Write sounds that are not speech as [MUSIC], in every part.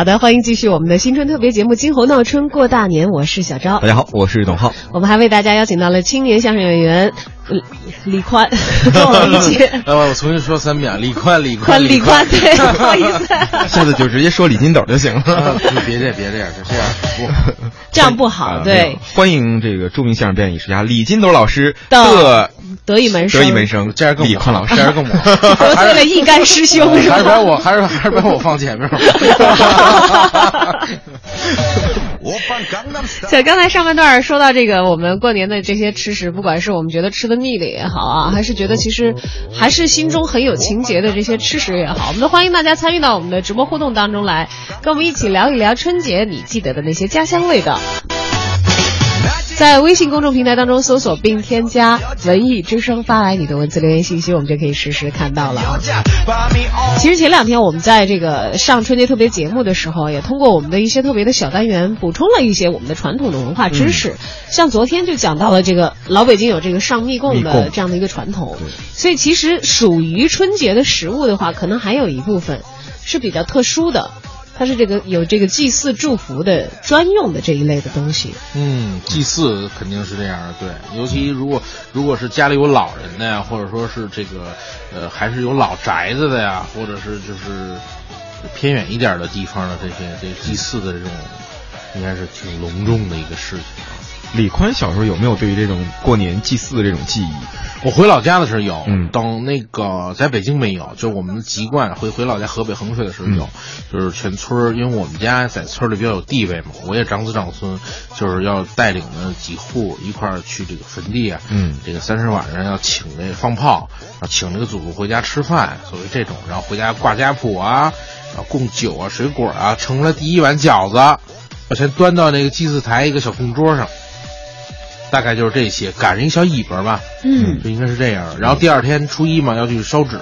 好的，欢迎继续我们的新春特别节目《金猴闹春过大年》，我是小昭。大家好，我是董浩。我们还为大家邀请到了青年相声演员李李宽，跟我们一起。呃，我重新说三遍，李宽，李宽，李宽，对，不好意思。[LAUGHS] 下次就直接说李金斗就行了。别这，别这样，就这样不，这样不好。对，欢迎这个著名相声表演艺术家李金斗老师的得意门生，得意门生，这样更李宽老师，[LAUGHS] 这样更 [LAUGHS] 我得罪了一干师兄，还是把我，还是还是把我放前面。在刚才上半段说到这个，我们过年的这些吃食，不管是我们觉得吃的腻的也好啊，还是觉得其实还是心中很有情节的这些吃食也好，我们都欢迎大家参与到我们的直播互动当中来，跟我们一起聊一聊春节你记得的那些家乡味道。在微信公众平台当中搜索并添加“文艺之声”，发来你的文字留言信息，我们就可以实时看到了啊。其实前两天我们在这个上春节特别节目的时候，也通过我们的一些特别的小单元，补充了一些我们的传统的文化知识。像昨天就讲到了这个老北京有这个上密供的这样的一个传统，所以其实属于春节的食物的话，可能还有一部分是比较特殊的。它是这个有这个祭祀祝福的专用的这一类的东西。嗯，祭祀肯定是这样的，对。尤其如果如果是家里有老人的呀，或者说是这个呃还是有老宅子的呀，或者是就是偏远一点的地方的这些这祭祀的这种，应该是挺隆重的一个事情啊。李宽小时候有没有对于这种过年祭祀的这种记忆？我回老家的时候有，嗯，等那个在北京没有，就我们的籍贯回回老家河北衡水的时候有，就是全村因为我们家在村里比较有地位嘛，我也长子长孙，就是要带领着几户一块儿去这个坟地啊，嗯，这个三十晚上要请那放炮，然后请这个祖宗回家吃饭，所谓这种，然后回家挂家谱啊，然后供酒啊、水果啊，盛出来第一碗饺子，把先端到那个祭祀台一个小供桌上。大概就是这些，赶上一小尾巴吧，嗯，就应该是这样。然后第二天初一嘛，要去烧纸，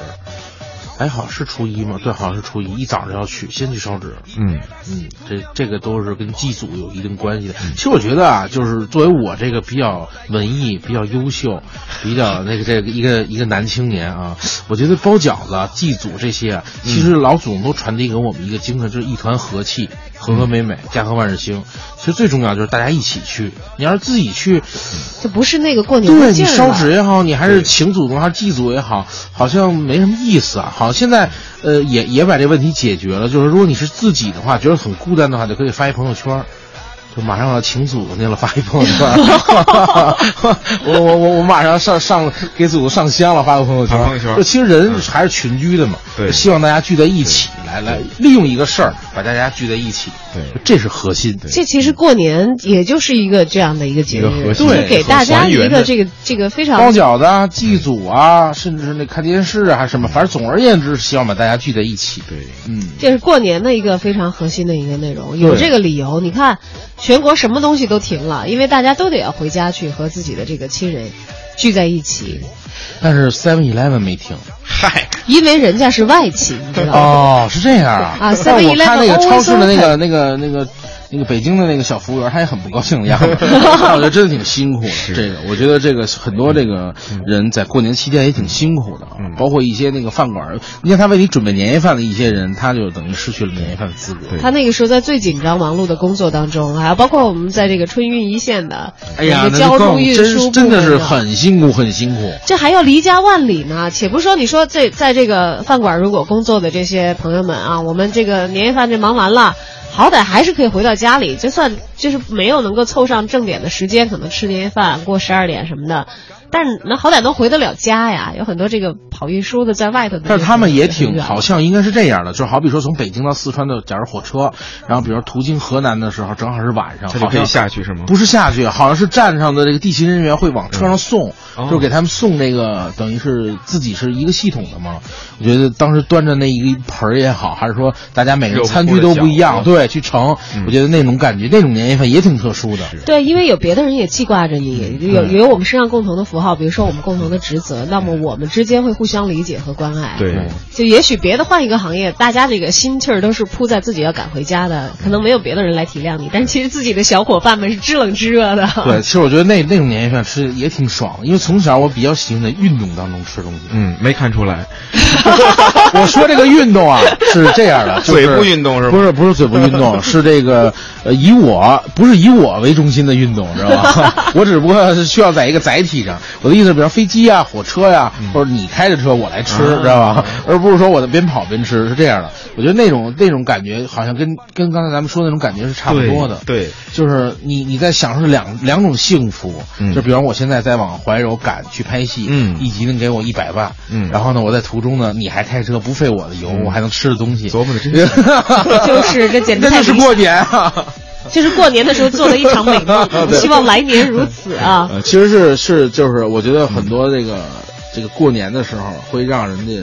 哎，好像是初一嘛？对，好像是初一，一早上要去，先去烧纸。嗯嗯，这这个都是跟祭祖有一定关系的。其实我觉得啊，就是作为我这个比较文艺、比较优秀、比较 [LAUGHS] 那个这个一个一个男青年啊，我觉得包饺子、祭祖这些啊，其实老祖宗都传递给我们一个精神，就是一团和气。和和美美，家和万事兴。其实最重要就是大家一起去。你要是自己去，就不是那个过年对你烧纸也好，你还是请祖宗还是祭祖也好，好像没什么意思啊。好，现在呃也也把这问题解决了。就是如果你是自己的话，觉得很孤单的话，就可以发一朋友圈。就马上要请祖宗去了，发一朋友圈。我我我我马上上上给祖宗上香了，发个朋友圈。朋友圈。就其实人还是群居的嘛，对，希望大家聚在一起，来来利用一个事儿把大家聚在一起，对，这是核心。这其实过年也就是一个这样的一个节日，对，给大家一个这个这个非常包饺子啊、祭祖啊，甚至是那看电视啊，还是什么，反正总而言之，希望把大家聚在一起。对，嗯，这是过年的一个非常核心的一个内容，有这个理由，你看。全国什么东西都停了，因为大家都得要回家去和自己的这个亲人聚在一起。但是 Seven Eleven 没停，嗨，因为人家是外企，你知道吗？哦，是这样啊。啊，Seven Eleven 我看那个超市的那个那个那个。那个北京的那个小服务员，他也很不高兴的样子。[LAUGHS] [LAUGHS] 我觉得真的挺辛苦的。这个，我觉得这个很多这个人在过年期间也挺辛苦的。嗯，包括一些那个饭馆，你看他为你准备年夜饭的一些人，他就等于失去了年夜饭的资格。他那个时候在最紧张忙碌的工作当中，还有包括我们在这个春运一线的，哎呀，交通运输真的是很辛苦，很辛苦。这还要离家万里呢。且不说你说这在这个饭馆如果工作的这些朋友们啊，我们这个年夜饭这忙完了。好歹还是可以回到家里，就算就是没有能够凑上正点的时间，可能吃年夜饭过十二点什么的。但是那好歹能回得了家呀，有很多这个跑运输的在外头的。但是他们也挺好像应该是这样的，就好比说从北京到四川的，假如火车，然后比如途经河南的时候，正好是晚上，他就可以下去是吗？不是下去，好像是站上的这个地勤人员会往车上送，就是给他们送那个，等于是自己是一个系统的嘛。我觉得当时端着那一个盆儿也好，还是说大家每个人餐具都不一样，对，去盛，我觉得那种感觉，那种年夜饭也挺特殊的。对，因为有别的人也记挂着你，有有我们身上共同的福。符号，比如说我们共同的职责，那么我们之间会互相理解和关爱。对，就也许别的换一个行业，大家这个心气儿都是扑在自己要赶回家的，可能没有别的人来体谅你，但是其实自己的小伙伴们是知冷知热的。对，其实我觉得那那种年夜饭吃也挺爽的，因为从小我比较喜欢在运动当中吃东西。嗯，没看出来。[LAUGHS] 我说这个运动啊是这样的，就是、嘴部运动是吧？不是不是嘴部运动，[LAUGHS] 是这个呃以我不是以我为中心的运动，知道吧？[LAUGHS] 我只不过是需要在一个载体上。我的意思，比如飞机啊、火车呀、嗯或者你开着车我来吃，知道吧？而不是说我在边跑边吃，是这样的。我觉得那种那种感觉好像跟跟刚才咱们说的那种感觉是差不多的。对，就是你你在享受两两种幸福，嗯就比方我现在在往怀柔赶去拍戏，嗯一集能给我一百万，嗯然后呢，我在途中呢，你还开车不费我的油，我还能吃的东西，琢磨的真 [LAUGHS] [LAUGHS] 就是这简直太理想真的是过年啊！[LAUGHS] [LAUGHS] 就是过年的时候做了一场美梦，[LAUGHS] 希望来年如此啊！呃，其实是是就是，我觉得很多这个、这个过年的时候会让人家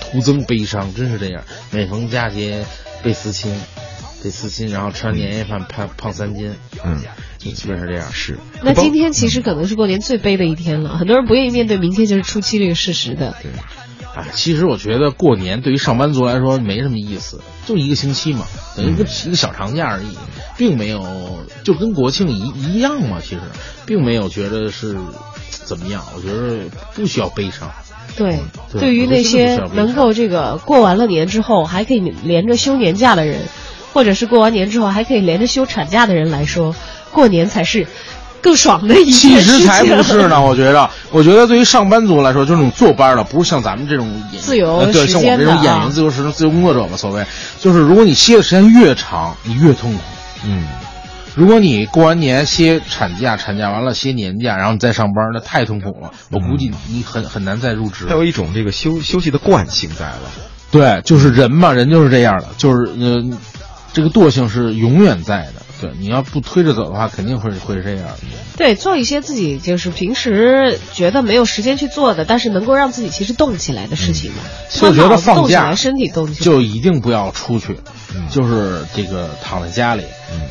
徒增悲伤，真是这样。每逢佳节倍思亲，倍思亲，然后吃完年夜饭胖胖三斤，嗯，基本上是这样。是。那今天其实可能是过年最悲的一天了，很多人不愿意面对明天就是初七这个事实的。对。啊，其实我觉得过年对于上班族来说没什么意思，就一个星期嘛，等于一个、一个小长假而已，并没有就跟国庆一一样嘛。其实并没有觉得是怎么样，我觉得不需要悲伤。对，对对于那些能够这个过完了年之后还可以连着休年假的人，或者是过完年之后还可以连着休产假的人来说，过年才是。更爽的一其实才不是呢，我觉得，我觉得对于上班族来说，就是那种坐班的，不是像咱们这种自由呃对，像我们这种演员、自由时自由工作者嘛，所谓，就是如果你歇的时间越长，你越痛苦。嗯，如果你过完年歇产假，产假完了歇年假，然后你再上班，那太痛苦了。我估计你很很难再入职。还有一种这个休休息的惯性在了。对，就是人嘛，人就是这样的，就是呃，这个惰性是永远在的。对，你要不推着走的话，肯定会会是这样的。对，做一些自己就是平时觉得没有时间去做的，但是能够让自己其实动起来的事情嘛。就觉得放假，身体动起来，就一定不要出去，就是这个躺在家里，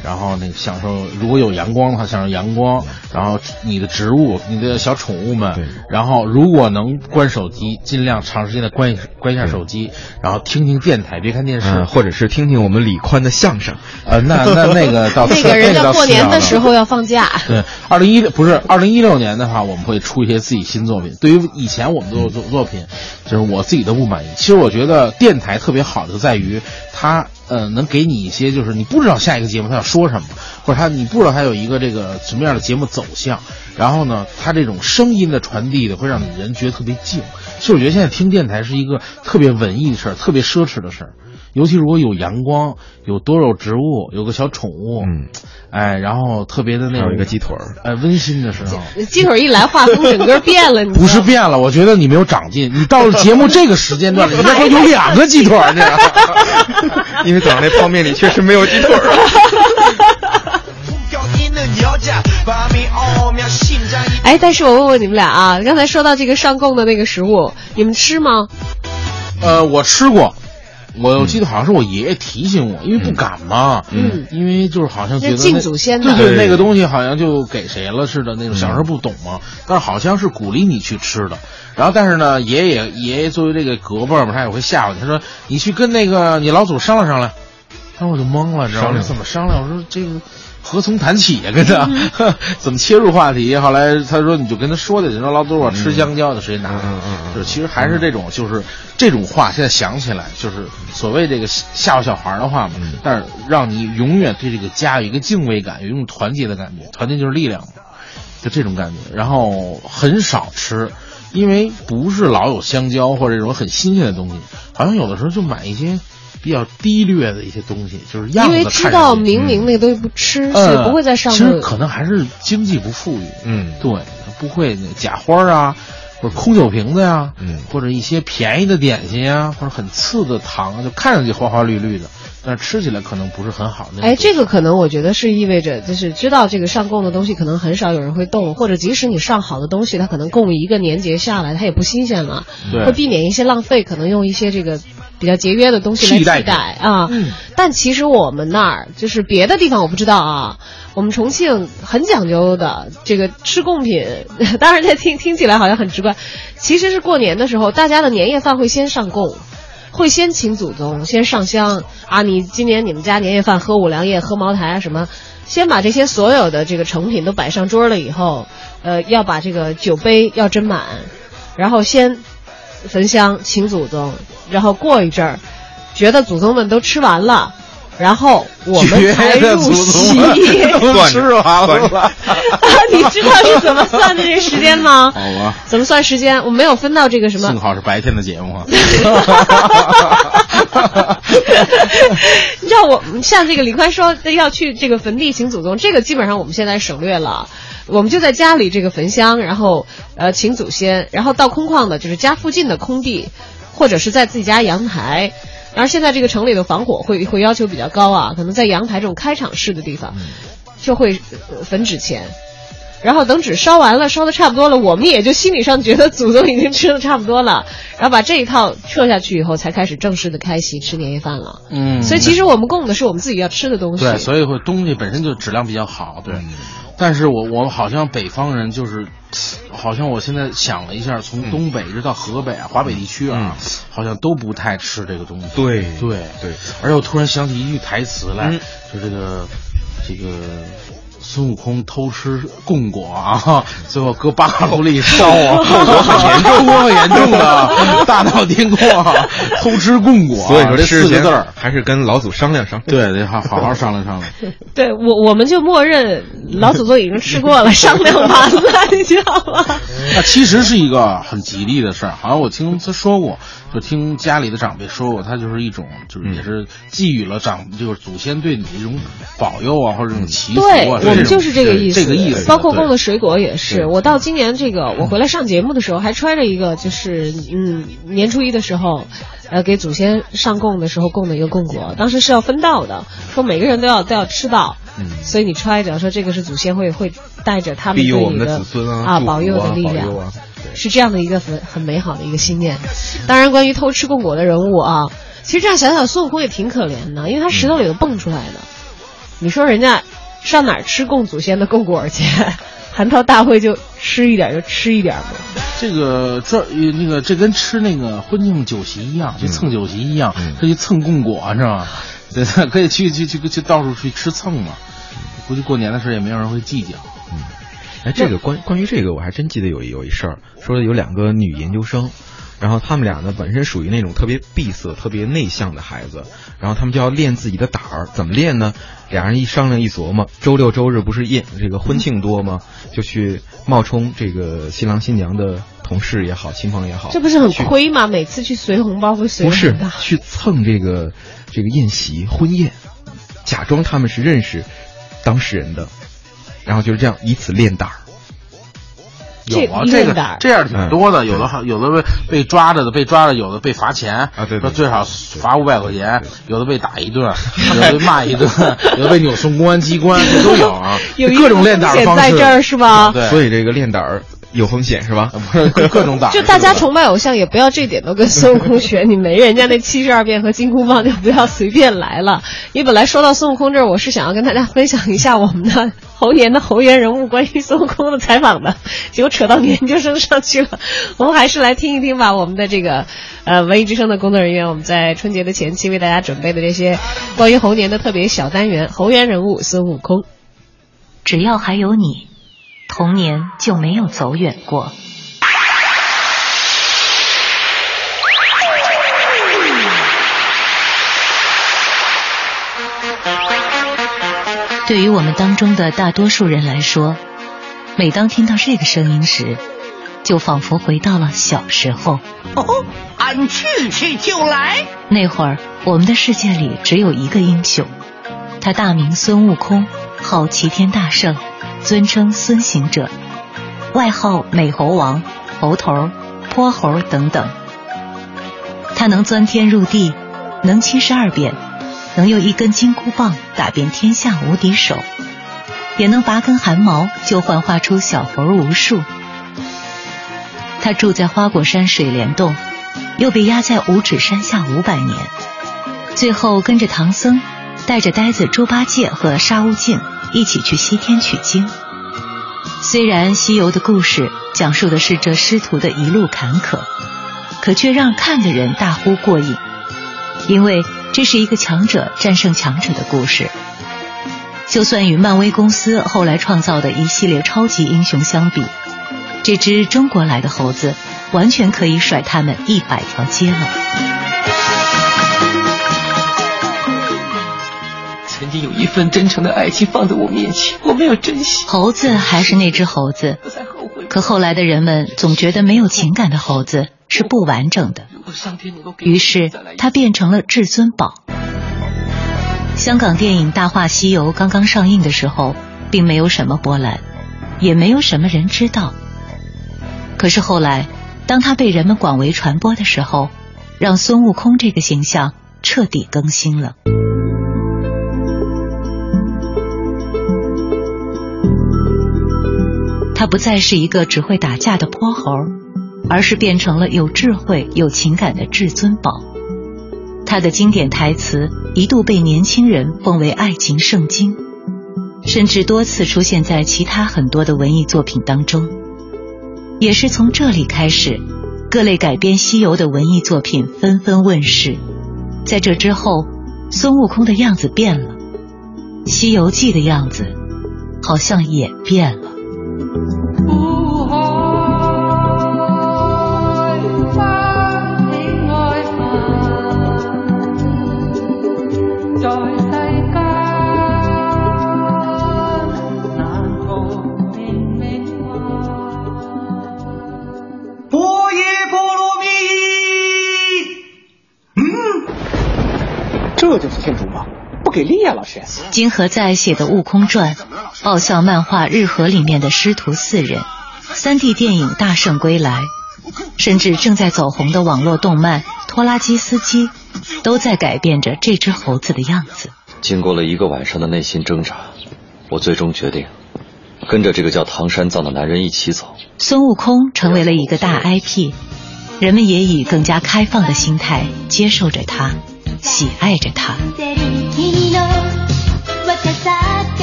然后那个享受，如果有阳光的话，享受阳光，然后你的植物、你的小宠物们，然后如果能关手机，尽量长时间的关关一下手机，然后听听电台，别看电视，嗯或者是听听我们李宽的相声。呃，那那那个到那个人家过年的时候要放假。对，二零一不是二零一六年的话，我们会出一些自己新作品。对于以前我们做作作品，就是我自己都不满意。其实我觉得电台特别好的在于它呃能给你一些，就是你不知道下一个节目他要说什么，或者他你不知道它有一个这个什么样的节目走向。然后呢，它这种声音的传递的会让你人觉得特别静。其实我觉得现在听电台是一个特别文艺的事儿，特别奢侈的事儿。尤其如果有阳光，有多肉植物，有个小宠物，嗯，哎，然后特别的那种一个鸡腿儿，哎，温馨的时候，鸡腿一来，画风整个变了。不是变了，我觉得你没有长进。你到了节目这个时间段，[LAUGHS] 你那会有两个鸡腿儿呢，[LAUGHS] 因为早上那泡面里确实没有鸡腿儿。哎，但是我问问你们俩啊，刚才说到这个上供的那个食物，你们吃吗？呃，我吃过。我记得好像是我爷爷提醒我，因为不敢嘛，嗯，因为就是好像觉得敬祖先的，对对，那个东西好像就给谁了似的那种，小时候不懂嘛，但是好像是鼓励你去吃的。然后，但是呢，爷爷爷爷作为这个隔辈儿嘛，他也会吓唬你，他说你去跟那个你老祖商量商量。然后我就懵了，知道吗？怎么商量？我说这个何从谈起呀、啊？跟他、嗯、[LAUGHS] 怎么切入话题？后来他说你就跟他说的，你说老杜我吃香蕉，就直接拿。嗯嗯就是其实还是这种，就是这种话，现在想起来就是所谓这个吓唬小孩的话嘛。嗯、但是让你永远对这个家有一个敬畏感，有一种团结的感觉，团结就是力量嘛，就这种感觉。然后很少吃。因为不是老有香蕉或者这种很新鲜的东西，好像有的时候就买一些。比较低劣的一些东西，就是样子因为知道明明那个东西不吃，所以不会在上面。其实可能还是经济不富裕，嗯，对，不会假花啊，或者空酒瓶子呀、啊，嗯，或者一些便宜的点心呀、啊，或者很次的糖，就看上去花花绿绿的，但是吃起来可能不是很好的。哎，这个可能我觉得是意味着，就是知道这个上供的东西可能很少有人会动，或者即使你上好的东西，它可能供一个年节下来，它也不新鲜了，对，会避免一些浪费，可能用一些这个。比较节约的东西来替代啊，嗯、但其实我们那儿就是别的地方我不知道啊，我们重庆很讲究的这个吃贡品，[LAUGHS] 当然这听听起来好像很直观，其实是过年的时候，大家的年夜饭会先上供，会先请祖宗，先上香。啊。你今年你们家年夜饭喝五粮液、喝茅台啊什么，先把这些所有的这个成品都摆上桌了以后，呃，要把这个酒杯要斟满，然后先焚香请祖宗，然后过一阵儿，觉得祖宗们都吃完了。然后我们才入席，吃完了。你知道是怎么算的这个时间吗？好吧，怎么算时间？我没有分到这个什么。幸好是白天的节目啊。[LAUGHS] 你知道我像这个李宽说要去这个坟地请祖宗，这个基本上我们现在省略了，我们就在家里这个焚香，然后呃请祖先，然后到空旷的就是家附近的空地，或者是在自己家阳台。然后现在这个城里的防火会会要求比较高啊，可能在阳台这种开场式的地方，就会焚纸钱，然后等纸烧完了，烧的差不多了，我们也就心理上觉得祖宗已经吃的差不多了，然后把这一套撤下去以后，才开始正式的开席吃年夜饭了。嗯，所以其实我们供的是我们自己要吃的东西。对，所以会东西本身就质量比较好。对，但是我我好像北方人就是。好像我现在想了一下，从东北一直到河北啊，华北地区啊，好像都不太吃这个东西。对对对，而且我突然想起一句台词来，就这个这个。孙悟空偷吃供果啊，[LAUGHS] 最后搁八炉里烧啊，后果很严重，很严重的，大闹天宫，[LAUGHS] 偷吃供果。所以说这四个字儿还是跟老祖商量商量，对，得好好好商量商量。[LAUGHS] 对我，我们就默认老祖宗已经吃过了，商量完了，你知道吗？那其实是一个很吉利的事儿，好像我听他说过。就听家里的长辈说过，他就是一种，就是也是寄予了长，就是祖先对你的一种保佑啊，或者这种祈福啊。对，我们就是这个意思。这个意思。包括供的水果也是。我到今年这个，我回来上节目的时候，还揣着一个，就是嗯，年初一的时候，呃，给祖先上供的时候供的一个供果，当时是要分到的，说每个人都要都要吃到。嗯。所以你揣着，说这个是祖先会会带着他们对你的啊保佑的力量。是这样的一个很很美好的一个信念。当然，关于偷吃供果的人物啊，其实这样想想，孙悟空也挺可怜的，因为他石头里头蹦出来的。你说人家上哪儿吃供祖先的供果去？蟠桃大会就吃一点就吃一点嘛。这个这那个这跟吃那个婚庆酒席一样，去蹭酒席一样，可以蹭供果是吧？对，可以去去去去到处去吃蹭嘛。估计过年的时候也没有人会计较。嗯哎，这个关关于这个，我还真记得有有一事儿，说有两个女研究生，然后他们俩呢本身属于那种特别闭塞、特别内向的孩子，然后他们就要练自己的胆儿，怎么练呢？俩人一商量一琢磨，周六周日不是宴这个婚庆多吗？就去冒充这个新郎新娘的同事也好，亲朋也好，这不是很亏吗？每次去随红包会随不是去蹭这个这个宴席婚宴，假装他们是认识当事人的。然后就是这样，以此练胆儿。有啊，这个这样挺多的，有的有的被被抓着的，被抓着有的被罚钱啊，对，最少罚五百块钱，有的被打一顿，[LAUGHS] 有的被骂一顿，有的被扭送公安机关，这都有啊，[LAUGHS] 各种练胆的方式。在这儿是吧？对，所以这个练胆儿。有风险是吧？各种打。[LAUGHS] 就大家崇拜偶像，也不要这点都跟孙悟空学。[LAUGHS] 你没人家那七十二变和金箍棒，就不要随便来了。你本来说到孙悟空这儿，我是想要跟大家分享一下我们的猴年的猴年人物关于孙悟空的采访的，结果扯到研究生上去了。我们还是来听一听吧。我们的这个呃文艺之声的工作人员，我们在春节的前期为大家准备的这些关于猴年的特别小单元——猴年人物孙悟空。只要还有你。童年就没有走远过。对于我们当中的大多数人来说，每当听到这个声音时，就仿佛回到了小时候。哦，俺去去就来。那会儿，我们的世界里只有一个英雄，他大名孙悟空，号齐天大圣。尊称孙行者，外号美猴王、猴头、泼猴等等。他能钻天入地，能七十二变，能用一根金箍棒打遍天下无敌手，也能拔根汗毛就幻化出小猴无数。他住在花果山水帘洞，又被压在五指山下五百年，最后跟着唐僧，带着呆子猪八戒和沙悟净。一起去西天取经。虽然西游的故事讲述的是这师徒的一路坎坷，可却让看的人大呼过瘾，因为这是一个强者战胜强者的故事。就算与漫威公司后来创造的一系列超级英雄相比，这只中国来的猴子完全可以甩他们一百条街了。曾经有一份真诚的爱情放在我面前，我没有珍惜。猴子还是那只猴子，可后来的人们总觉得没有情感的猴子是不完整的，于是它变成了至尊宝。香港电影《大话西游》刚刚上映的时候，并没有什么波澜，也没有什么人知道。可是后来，当它被人们广为传播的时候，让孙悟空这个形象彻底更新了。他不再是一个只会打架的泼猴，而是变成了有智慧、有情感的至尊宝。他的经典台词一度被年轻人奉为爱情圣经，甚至多次出现在其他很多的文艺作品当中。也是从这里开始，各类改编西游的文艺作品纷纷问世。在这之后，孙悟空的样子变了，《西游记》的样子好像也变了。波耶波罗蜜，嗯，这就是天竺吗？不给力呀，老师。金河在写的《悟空传》，爆笑漫画《日和》里面的师徒四人，三 D 电影《大圣归来》，甚至正在走红的网络动漫《拖拉机司机》，都在改变着这只猴子的样子。经过了一个晚上的内心挣扎，我最终决定跟着这个叫唐三藏的男人一起走。孙悟空成为了一个大 IP，人们也以更加开放的心态接受着他，喜爱着他。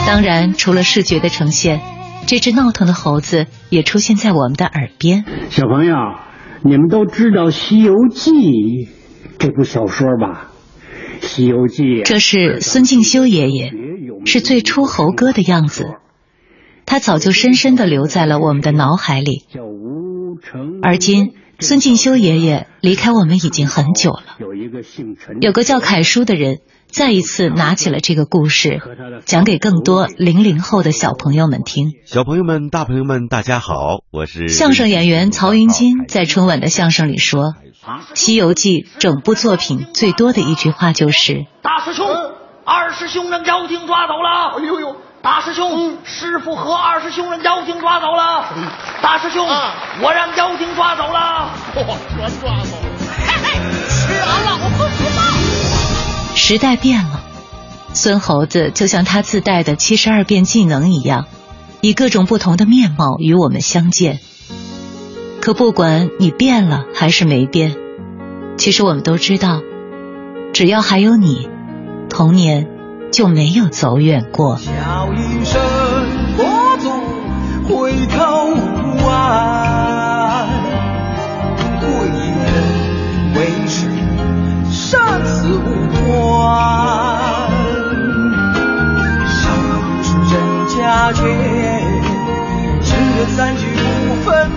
当然，除了视觉的呈现，这只闹腾的猴子也出现在我们的耳边。小朋友，你们都知道《西游记》这部小说吧？《西游记》这是孙敬修爷爷，是最初猴哥的样子。他早就深深的留在了我们的脑海里。而今，孙敬修爷爷离开我们已经很久了。有一个叫凯叔的人，再一次拿起了这个故事，讲给更多零零后的小朋友们听。小朋友们、大朋友们，大家好，我是相声演员曹云金，在春晚的相声里说，《西游记》整部作品最多的一句话就是：“大师兄，二师兄让妖精抓走了。”哎呦呦！大师兄，师傅和二师兄让妖精抓走了。大师兄，我让妖精抓走了。全抓走了。嘿嘿，吃完了，我不服了。时代变了，孙猴子就像他自带的七十二变技能一样，以各种不同的面貌与我们相见。可不管你变了还是没变，其实我们都知道，只要还有你，童年。就没有走远过。叫一声佛祖，回头望，贵人为师，生死无关。上至人家间，这三句不分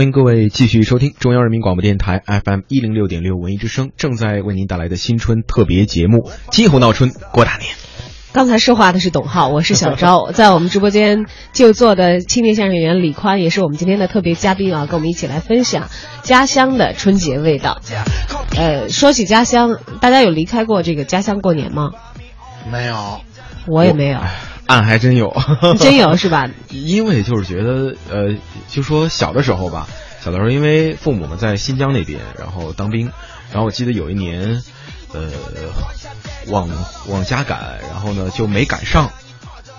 欢迎各位继续收听中央人民广播电台 FM 一零六点六文艺之声正在为您带来的新春特别节目《金猴闹春过大年》。刚才说话的是董浩，我是小昭，[LAUGHS] 在我们直播间就坐的青年相声演员李宽，也是我们今天的特别嘉宾啊，跟我们一起来分享家乡的春节味道。呃，说起家乡，大家有离开过这个家乡过年吗？没有，我也没有。俺还真有，[LAUGHS] 真有是吧？因为就是觉得，呃，就说小的时候吧，小的时候因为父母们在新疆那边，然后当兵，然后我记得有一年，呃，往往家赶，然后呢就没赶上，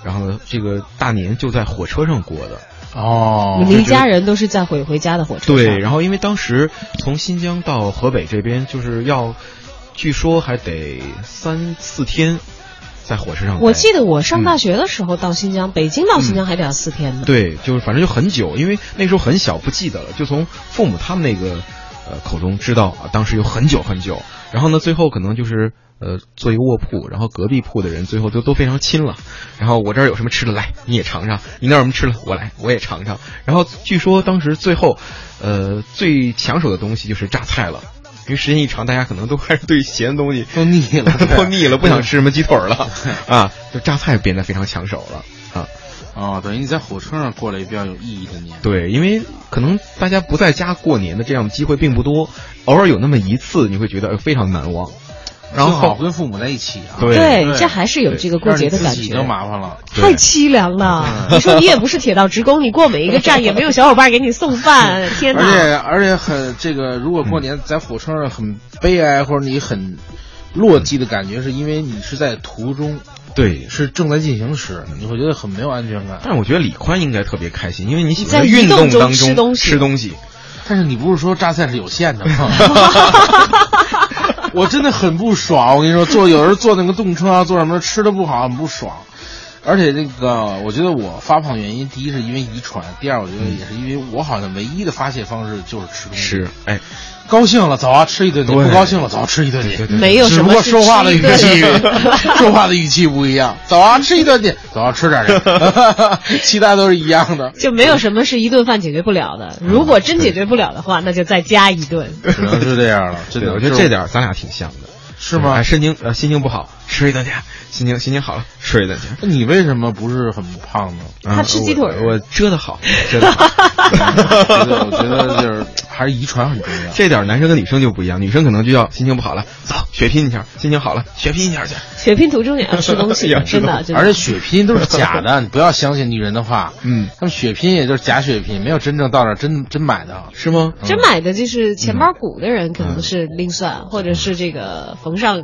然后呢这个大年就在火车上过的。哦，你们一家人都是在回回家的火车上。对，然后因为当时从新疆到河北这边就是要，据说还得三四天。在火车上，我记得我上大学的时候到新疆，北京到新疆还得要四天呢。对，就是反正就很久，因为那时候很小，不记得了。就从父母他们那个呃口中知道啊，当时有很久很久。然后呢，最后可能就是呃坐一个卧铺，然后隔壁铺的人最后都都非常亲了。然后我这儿有什么吃的，来你也尝尝；你那儿有什么吃的，我来我也尝尝。然后据说当时最后，呃最抢手的东西就是榨菜了。因为时间一长，大家可能都开始对咸的东西都腻了，[LAUGHS] 都腻了，不想吃什么鸡腿了 [LAUGHS] 啊，就榨菜变得非常抢手了啊。哦，等于你在火车上过了一比较有意义的年。对，因为可能大家不在家过年的这样的机会并不多，偶尔有那么一次，你会觉得非常难忘。然后跟父母在一起啊，对，这还是有这个过节的感觉。就麻烦了，太凄凉了。[LAUGHS] 你说你也不是铁道职工，你过每一个站也没有小伙伴给你送饭，[LAUGHS] 天哪！而且而且很这个，如果过年在火车上很悲哀或者你很落寂的感觉，是因为你是在途中，对，是正在进行时，你会觉得很没有安全感。但是我觉得李宽应该特别开心，因为你喜欢运动当中吃东西。但是你不是说榨菜是有限的吗？[LAUGHS] [LAUGHS] 我真的很不爽，我跟你说，坐有时候坐那个动车啊，坐什么吃的不好，很不爽。而且那个，我觉得我发胖原因，第一是因为遗传，第二我觉得也是因为我好像唯一的发泄方式就是吃东西。是，哎，高兴了走啊吃一顿你，不高兴了走吃一顿你。没有什么。只不过说话的语气，[LAUGHS] 说话的语气不一样。走啊吃一顿去，走啊吃点去。[LAUGHS] 其他都是一样的。就没有什么是一顿饭解决不了的。如果真解决不了的话，那就再加一顿。只能是这样了。[LAUGHS] 真的，我觉得这点咱俩挺像的。是吗？哎，心情呃心情不好，吃一顿去；心情心情好了，吃一顿去。那你为什么不是很胖呢？他吃鸡腿，我遮的好，遮的好。[LAUGHS] 我觉得就是还是遗传很重要。这点男生跟女生就不一样，女生可能就要心情不好了，走血拼一下；心情好了，血拼一下去。血拼途中也要吃东西，[LAUGHS] 真的。而且血拼都是假的，你不要相信女人的话。嗯，他们血拼也就是假血拼，没有真正到那真真买的，是吗？真买的就是钱包鼓的人可能是另算，或者是这个缝上。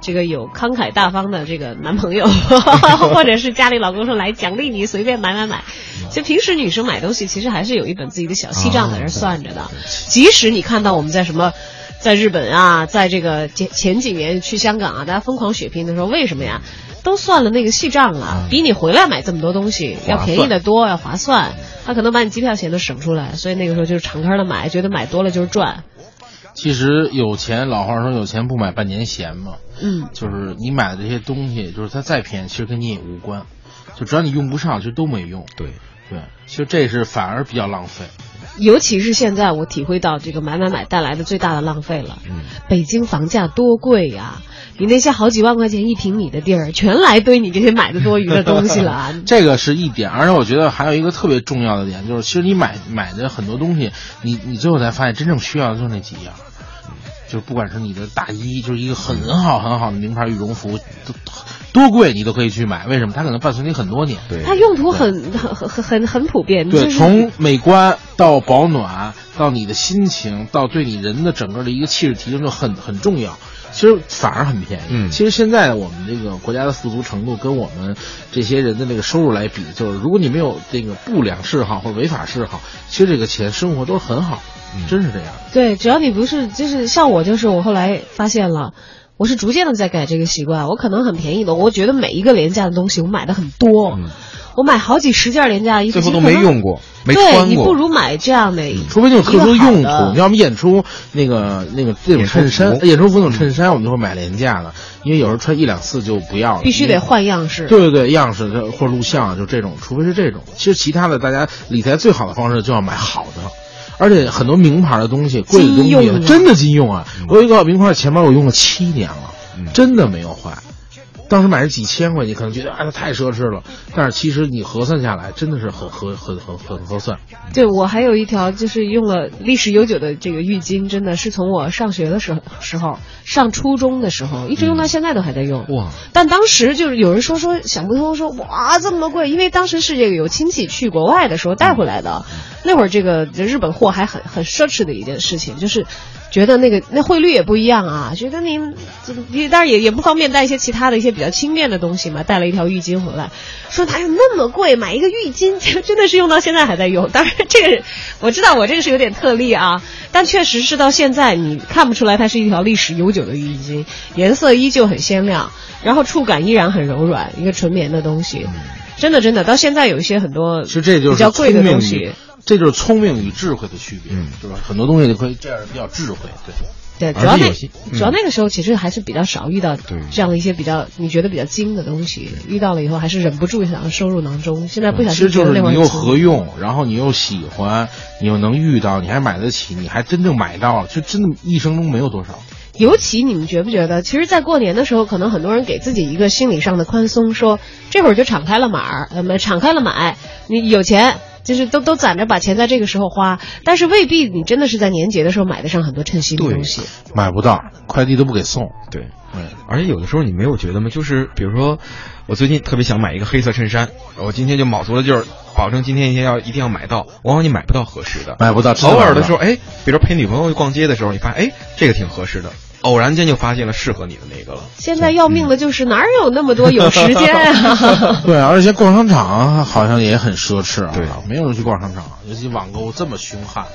这个有慷慨大方的这个男朋友，[LAUGHS] 或者是家里老公说来奖励你随便买买买，就平时女生买东西其实还是有一本自己的小细账在那算着的。即使你看到我们在什么，在日本啊，在这个前前几年去香港啊，大家疯狂血拼的时候，为什么呀？都算了那个细账了，比你回来买这么多东西要便宜的多，要划算。他可能把你机票钱都省出来，所以那个时候就是敞开的买，觉得买多了就是赚。其实有钱，老话说有钱不买半年闲嘛。嗯，就是你买的这些东西，就是它再便宜，其实跟你也无关。就只要你用不上，其实都没用。对，对，其实这是反而比较浪费。尤其是现在，我体会到这个买买买带来的最大的浪费了。嗯，北京房价多贵呀！你那些好几万块钱一平米的地儿，全来堆你这些买的多余的东西了。[LAUGHS] 这个是一点，而且我觉得还有一个特别重要的点，就是其实你买买的很多东西，你你最后才发现真正需要的就那几样。就是不管是你的大衣，就是一个很好很好的名牌羽绒服，都多贵你都可以去买。为什么？它可能伴随你很多年。对，它用途很很很很很普遍。对，从美观到保暖，到你的心情，到对你人的整个的一个气质提升，就很很重要。其实反而很便宜。嗯，其实现在我们这个国家的富足程度，跟我们这些人的那个收入来比，就是如果你没有这个不良嗜好或者违法嗜好，其实这个钱生活都是很好。真是这样。对，只要你不是，就是像我，就是我后来发现了，我是逐渐的在改这个习惯。我可能很便宜的，我觉得每一个廉价的东西我买的很多，[LAUGHS] 我买好几十件廉价的衣服，最后都没用过，没穿过。对你不如买这样的，除非你有特殊用途。你要么演出那个那个这种衬衫，演出服那种衬衫，我们就会买廉价的，因为有时候穿一两次就不要了。必须得换样式。对对对，样式或者录像就这种，除非是这种。其实其他的，大家理财最好的方式就要买好的。而且很多名牌的东西、贵的东西，真的金用啊！我有一个名牌钱包，我用了七年了，真的没有坏。当时买是几千块钱，可能觉得哎，它太奢侈了，但是其实你核算下来，真的是很合很很很合算。对我还有一条就是用了历史悠久的这个浴巾，真的是从我上学的时候时候上初中的时候，一直用到现在都还在用。哇！但当时就是有人说说想不通，说哇这么贵，因为当时是这个有亲戚去国外的时候带回来的，那会儿这个日本货还很很奢侈的一件事情，就是觉得那个那汇率也不一样啊，觉得您你当然也也不方便带一些其他的一些比较轻便的东西嘛，带了一条浴巾回来，说哪有那么贵，买一个浴巾真的是用到现在还在用。当然这个我知道我这个是有点特例啊，但确实是到现在你看不出来它是一条历史悠久的浴巾，颜色依旧很鲜亮，然后触感依然很柔软，一个纯棉的东西。真的真的，到现在有一些很多其实这就是比较贵的东西，这就是聪明与智慧的区别，是吧？很多东西可以这样比较智慧，对。对，主要那主要那个时候其实还是比较少遇到这样的一些比较你觉得比较精的东西，遇到了以后还是忍不住想要收入囊中。现在不小心其实就是你又合用，然后你又喜欢，你又能遇到，你还买得起，你还真正买到了，就真的一生中没有多少。尤其你们觉不觉得，其实，在过年的时候，可能很多人给自己一个心理上的宽松，说这会儿就敞开了买儿，呃，没敞开了买，你有钱。就是都都攒着把钱在这个时候花，但是未必你真的是在年节的时候买得上很多称心的东西。买不到，快递都不给送。对，嗯而且有的时候你没有觉得吗？就是比如说，我最近特别想买一个黑色衬衫，我今天就卯足了劲儿，保证今天一天要一定要买到。往往你买不到合适的，买不到。偶尔的时候，哎，比如说陪女朋友逛街的时候，你发现哎这个挺合适的，偶然间就发现了适合你的那个了。现在要命的就是哪有那么多有时间啊？[LAUGHS] 对，而且逛商场好像也很奢侈啊，对，没有人去逛商场，尤其网购这么凶悍。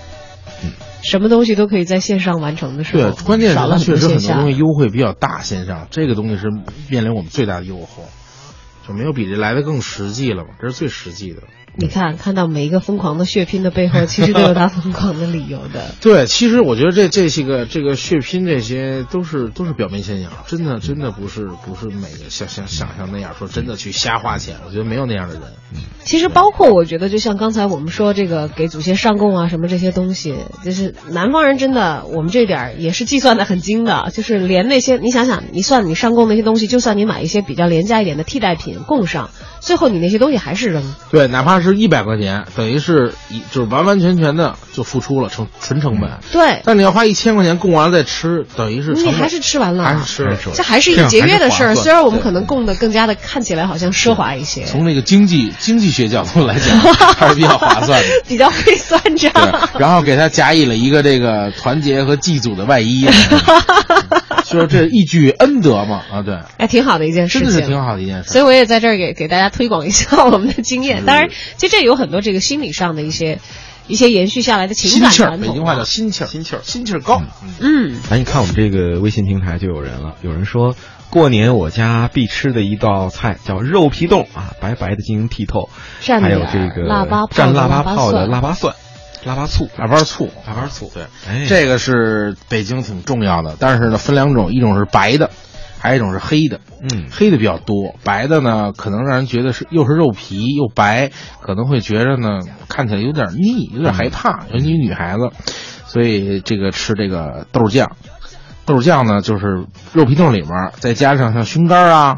嗯什么东西都可以在线上完成的时候，对，关键是它确实很多东西优惠比较大，线上这个东西是面临我们最大的诱惑，就没有比这来的更实际了嘛，这是最实际的。你看，看到每一个疯狂的血拼的背后，其实都有他疯狂的理由的。[LAUGHS] 对，其实我觉得这这些个这个血拼这些都是都是表面现象，真的真的不是不是每个像像想象那样说真的去瞎花钱，我觉得没有那样的人。其实包括我觉得，就像刚才我们说这个给祖先上供啊什么这些东西，就是南方人真的我们这点儿也是计算的很精的，就是连那些你想想，你算你上供那些东西，就算你买一些比较廉价一点的替代品供上，最后你那些东西还是扔。对，哪怕是一百块钱，等于是一就是完完全全的就付出了成纯成本。对，但你要花一千块钱供完了再吃，等于是你还是吃完了，还是吃了，这还是一个节约的事儿。虽然我们可能供的更加的看起来好像奢华一些，从那个经济经济学角度来讲，[LAUGHS] 还是比较划算的，[LAUGHS] 比较会算账。然后给他加以了一个这个团结和祭祖的外衣，[LAUGHS] 说这一举恩德嘛啊，对，哎，挺好的一件事情，真的是挺好的一件事。所以我也在这儿给给大家推广一下我们的经验。当然，其实这有很多这个心理上的一些一些延续下来的情感传统。北京话叫心气儿，心气儿，心气儿高。嗯，哎，你看我们这个微信平台就有人了，有人说过年我家必吃的一道菜叫肉皮冻啊，白白的晶莹剔透，还有这个腊八蘸腊八泡的腊八蒜。腊八醋，腊八醋，腊八醋，对，哎，这个是北京挺重要的，但是呢，分两种，一种是白的，还有一种是黑的。嗯，黑的比较多，白的呢，可能让人觉得是又是肉皮又白，可能会觉着呢看起来有点腻，有点害怕，尤其女孩子，所以这个吃这个豆酱，豆酱呢就是肉皮冻里面再加上像熏干啊。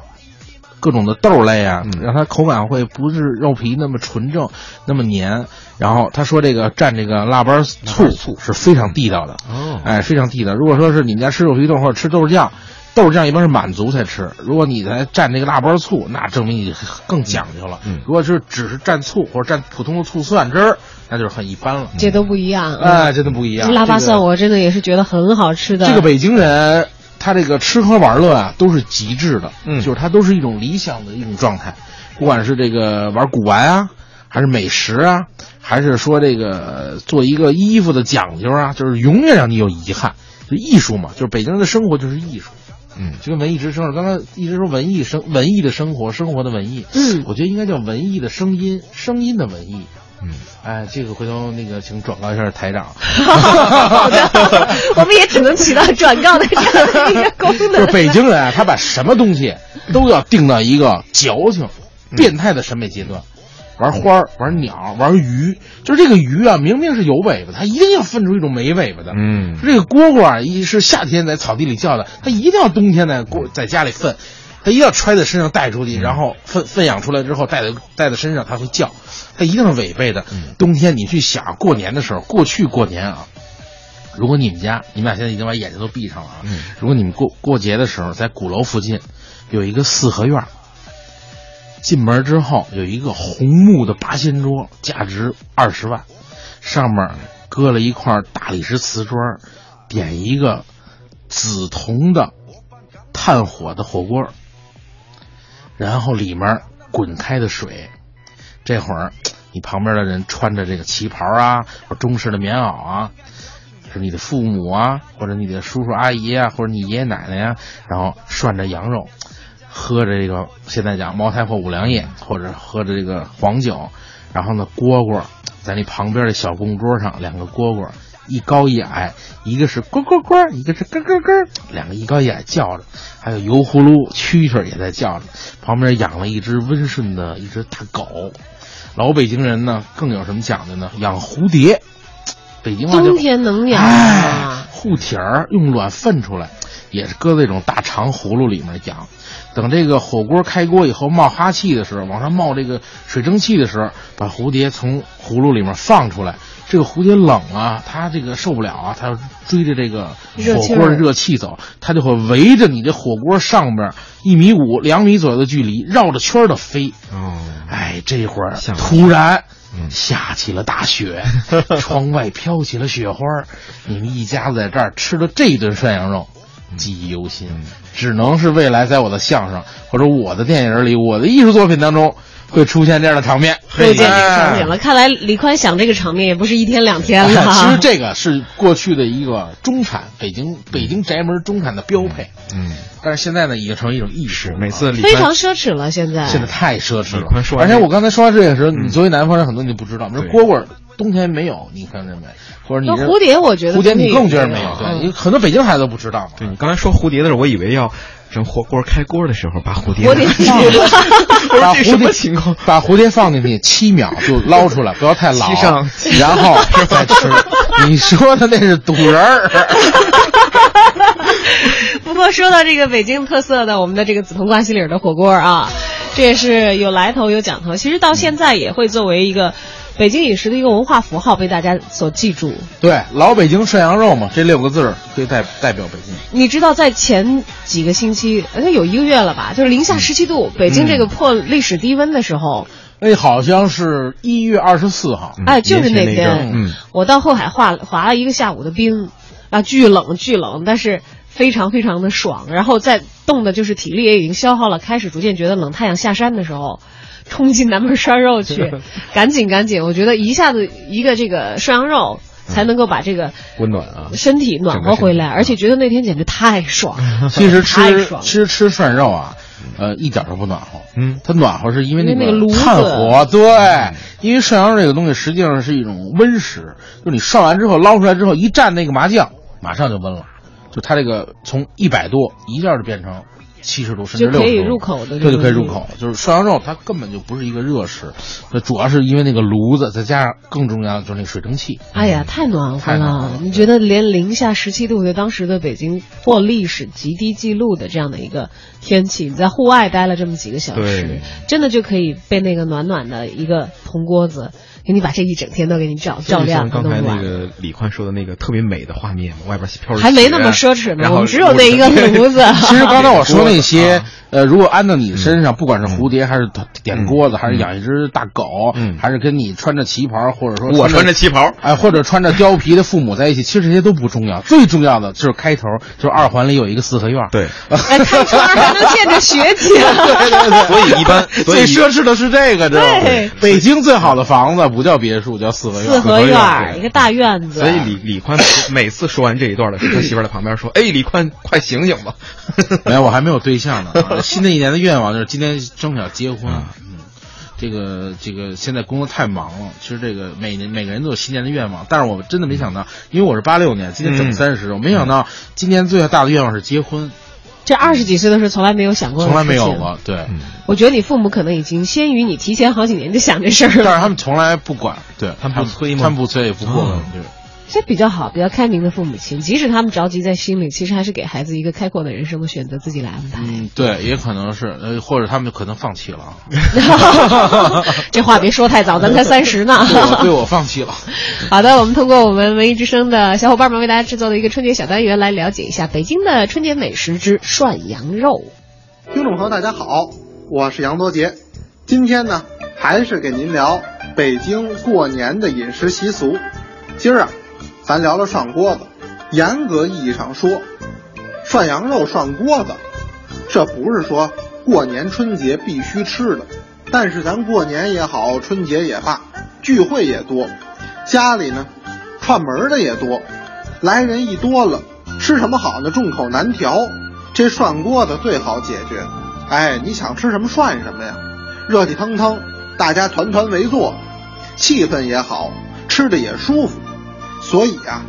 各种的豆类啊，让它口感会不是肉皮那么纯正，那么黏。然后他说这个蘸这个腊八醋醋是非常地道的，哦，哎，非常地道。如果说是你们家吃肉皮冻或者吃豆酱，豆酱一般是满族才吃。如果你再蘸这个腊八醋，那证明你更讲究了。嗯，如果是只是蘸醋或者蘸普通的醋蒜汁儿，那就是很一般了。这都不一样，哎，真的不一样。腊八蒜我真的也是觉得很好吃的。这个北京人。他这个吃喝玩乐啊，都是极致的，嗯，就是他都是一种理想的一种状态，不管是这个玩古玩啊，还是美食啊，还是说这个做一个衣服的讲究啊，就是永远让你有遗憾。就艺术嘛，就是北京人的生活就是艺术，嗯，就跟文艺之声刚才一直说文艺生文艺的生活，生活的文艺，嗯，我觉得应该叫文艺的声音，声音的文艺。嗯，哎，这个回头那个请转告一下台长。[LAUGHS] 好的，我们也只能起到转告的这样的一个功能。就是北京人啊，他把什么东西都要定到一个矫情、变态的审美阶段。玩花儿、玩鸟、玩鱼，就是这个鱼啊，明明是有尾巴，它一定要分出一种没尾巴的。嗯，这个蝈蝈啊，一是夏天在草地里叫的，它一定要冬天在过在家里粪，它一定要揣在身上带出去，然后粪粪养出来之后带在带在身上，它会叫，它一定是违背的。冬天你去想过年的时候，过去过年啊。如果你们家，你们俩现在已经把眼睛都闭上了啊！如果你们过过节的时候在鼓楼附近有一个四合院，进门之后有一个红木的八仙桌，价值二十万，上面搁了一块大理石瓷砖，点一个紫铜的炭火的火锅，然后里面滚开的水，这会儿你旁边的人穿着这个旗袍啊，或中式的棉袄啊。是你的父母啊，或者你的叔叔阿姨啊，或者你爷爷奶奶呀，然后涮着羊肉，喝着这个现在讲茅台或五粮液，或者喝着这个黄酒，然后呢蝈蝈在你旁边的小供桌上，两个蝈蝈一高一矮，一个是蝈蝈蝈，一个是咯咯咯，两个一高一矮叫着，还有油葫芦蛐蛐也在叫着，旁边养了一只温顺的一只大狗，老北京人呢更有什么讲究呢？养蝴蝶。北京话冬天能养啊，护体儿用卵粪出来，也是搁那种大长葫芦里面养。等这个火锅开锅以后冒哈气的时候，往上冒这个水蒸气的时候，把蝴蝶从葫芦里面放出来。这个蝴蝶冷啊，它这个受不了啊，它要追着这个火锅的热气走，它就会围着你这火锅上边一米五、两米左右的距离绕着圈的飞。哦，哎，这会儿突然。下起了大雪，[LAUGHS] 窗外飘起了雪花。你们一家子在这儿吃了这顿涮羊肉，记忆犹新，只能是未来在我的相声或者我的电影里、我的艺术作品当中会出现这样的场面。会见这个场面了，看来李宽想这个场面也不是一天两天了。其实这个是过去的一个中产，北京北京宅门中产的标配。嗯，但是现在呢，已经成为一种意识。每次非常奢侈了，现在现在太奢侈了。说而且我刚才说到这个时候，你作为南方人，很多你不知道，比如蝈蝈冬天没有，你看认为，或者你蝴蝶，我觉得蝴蝶你更觉得没有。对，很多北京孩子都不知道。对你刚才说蝴蝶的时候，我以为要。整火锅开锅的时候，把蝴蝶蝴蝶放，[LAUGHS] 把蝴蝶情况，把蝴蝶放进去，七秒就捞出来，不要太老，上然后 [LAUGHS] 再吃。你说的那是赌人儿。[LAUGHS] 不过说到这个北京特色的我们的这个紫铜挂西里的火锅啊，这也是有来头有讲头。其实到现在也会作为一个。北京饮食的一个文化符号被大家所记住。对，老北京涮羊肉嘛，这六个字儿可以代代表北京。你知道，在前几个星期，好像有一个月了吧，就是零下十七度，北京这个破历史低温的时候。哎，好像是一月二十四号。哎，就是那天。嗯。我到后海滑滑了一个下午的冰，啊，巨冷巨冷，但是非常非常的爽。然后在冻的，就是体力也已经消耗了，开始逐渐觉得冷。太阳下山的时候。冲进南门涮肉去，[LAUGHS] 赶紧赶紧！我觉得一下子一个这个涮羊肉才能够把这个温暖啊身体暖和回来，而且觉得那天简直太爽。[LAUGHS] 其实吃吃吃涮肉啊，呃，一点都不暖和。嗯，它暖和是因为那个炭火。对，因为涮羊肉这个东西实际上是一种温食，就是你涮完之后捞出来之后一蘸那个麻酱，马上就温了，就它这个从一百多一下就变成。七十度甚至六十度，可以入口的，这就可以入口。就是涮羊肉，它根本就不是一个热食，那主要是因为那个炉子，再加上更重要的就是那水蒸气。哎呀，太暖和了！你觉得连零下十七度的当时的北京破历史极低记录的这样的一个天气，你在户外待了这么几个小时，真的就可以被那个暖暖的一个铜锅子。给你把这一整天都给你照照亮，刚才那个李宽说的那个特别美的画面，外边飘着还没那么奢侈呢，我们只有那一个炉子。[LAUGHS] 其实刚才我说那 [LAUGHS] 些。呃，如果安到你身上，不管是蝴蝶，还是点锅子，还是养一只大狗，还是跟你穿着旗袍，或者说我穿着旗袍，哎，或者穿着貂皮的父母在一起，其实这些都不重要，最重要的就是开头，就是二环里有一个四合院，[LAUGHS] 对，哎，开窗还能见着雪景，对对对，所以一般最奢侈的是这个，知道吗？北京最好的房子不叫别墅，叫四合院，四合院一个大院子。所以李李宽 [LAUGHS] 每次说完这一段的时候，他媳妇在旁边说：“哎，李宽，快醒醒吧！” [LAUGHS] 没有，我还没有对象呢。[LAUGHS] 新的一年的愿望就是今年争取要结婚。嗯，这个这个现在工作太忙了。其实这个每年每个人都有新年的愿望，但是我真的没想到，因为我是八六年，今年整三十，我没想到今年最大的愿望是结婚。这二十几岁的时候从来没有想过，从来没有过。对，我觉得你父母可能已经先于你提前好几年就想这事儿了，但是他们从来不管，对他们不催吗？他们不催也不过问，对。这比较好，比较开明的父母亲，即使他们着急在心里，其实还是给孩子一个开阔的人生的选择，自己来安排。嗯，对，也可能是，呃，或者他们可能放弃了。[LAUGHS] 这话别说太早，咱才三十呢。对我放弃了。[LAUGHS] 好的，我们通过我们文艺之声的小伙伴们为大家制作的一个春节小单元，来了解一下北京的春节美食之涮羊肉。听众朋友，大家好，我是杨多杰，今天呢，还是给您聊北京过年的饮食习俗。今儿啊。咱聊聊涮锅子，严格意义上说，涮羊肉、涮锅子，这不是说过年春节必须吃的。但是咱过年也好，春节也罢，聚会也多，家里呢串门的也多，来人一多了，吃什么好呢？众口难调，这涮锅子最好解决。哎，你想吃什么涮什么呀，热气腾腾，大家团团围坐，气氛也好，吃的也舒服。所以啊，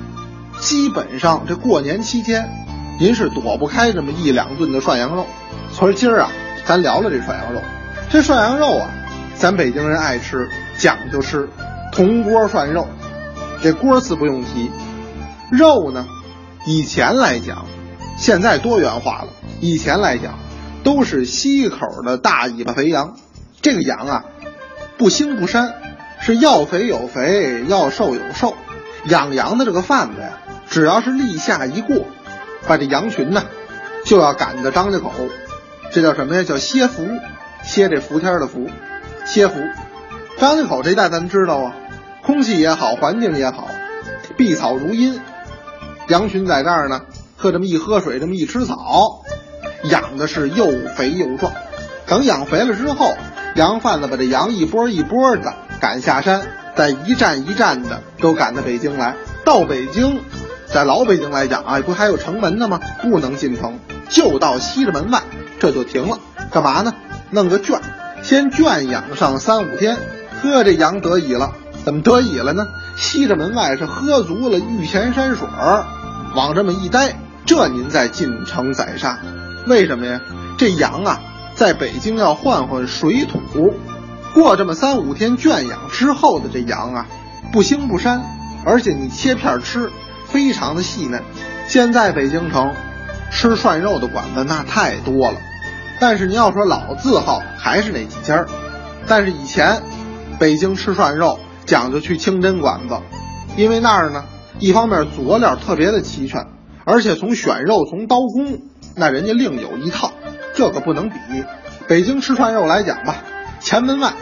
基本上这过年期间，您是躲不开这么一两顿的涮羊肉。所以今儿啊，咱聊聊这涮羊肉。这涮羊肉啊，咱北京人爱吃，讲究吃，铜锅涮肉。这锅字不用提，肉呢，以前来讲，现在多元化了。以前来讲，都是西口的大尾巴肥羊。这个羊啊，不腥不膻，是要肥有肥，要瘦有瘦。养羊的这个贩子呀，只要是立夏一过，把这羊群呢，就要赶到张家口，这叫什么呀？叫歇伏，歇这伏天的伏，歇伏。张家口这一带咱知道啊，空气也好，环境也好，碧草如茵，羊群在这儿呢，喝这么一喝水，这么一吃草，养的是又肥又壮。等养肥了之后，羊贩子把这羊一波一波的赶下山。在一站一站的都赶到北京来，到北京，在老北京来讲啊，不还有城门的吗？不能进城，就到西直门外，这就停了。干嘛呢？弄个圈，先圈养上三五天，呵，这羊得以了。怎么得以了呢？西直门外是喝足了御前山水儿，往这么一待，这您再进城宰杀。为什么呀？这羊啊，在北京要换换水土。过这么三五天圈养之后的这羊啊，不腥不膻，而且你切片吃，非常的细嫩。现在北京城吃涮肉的馆子那太多了，但是你要说老字号还是那几家儿。但是以前北京吃涮肉讲究去清真馆子，因为那儿呢，一方面佐料特别的齐全，而且从选肉从刀工那人家另有一套，这个不能比。北京吃涮肉来讲吧。前门外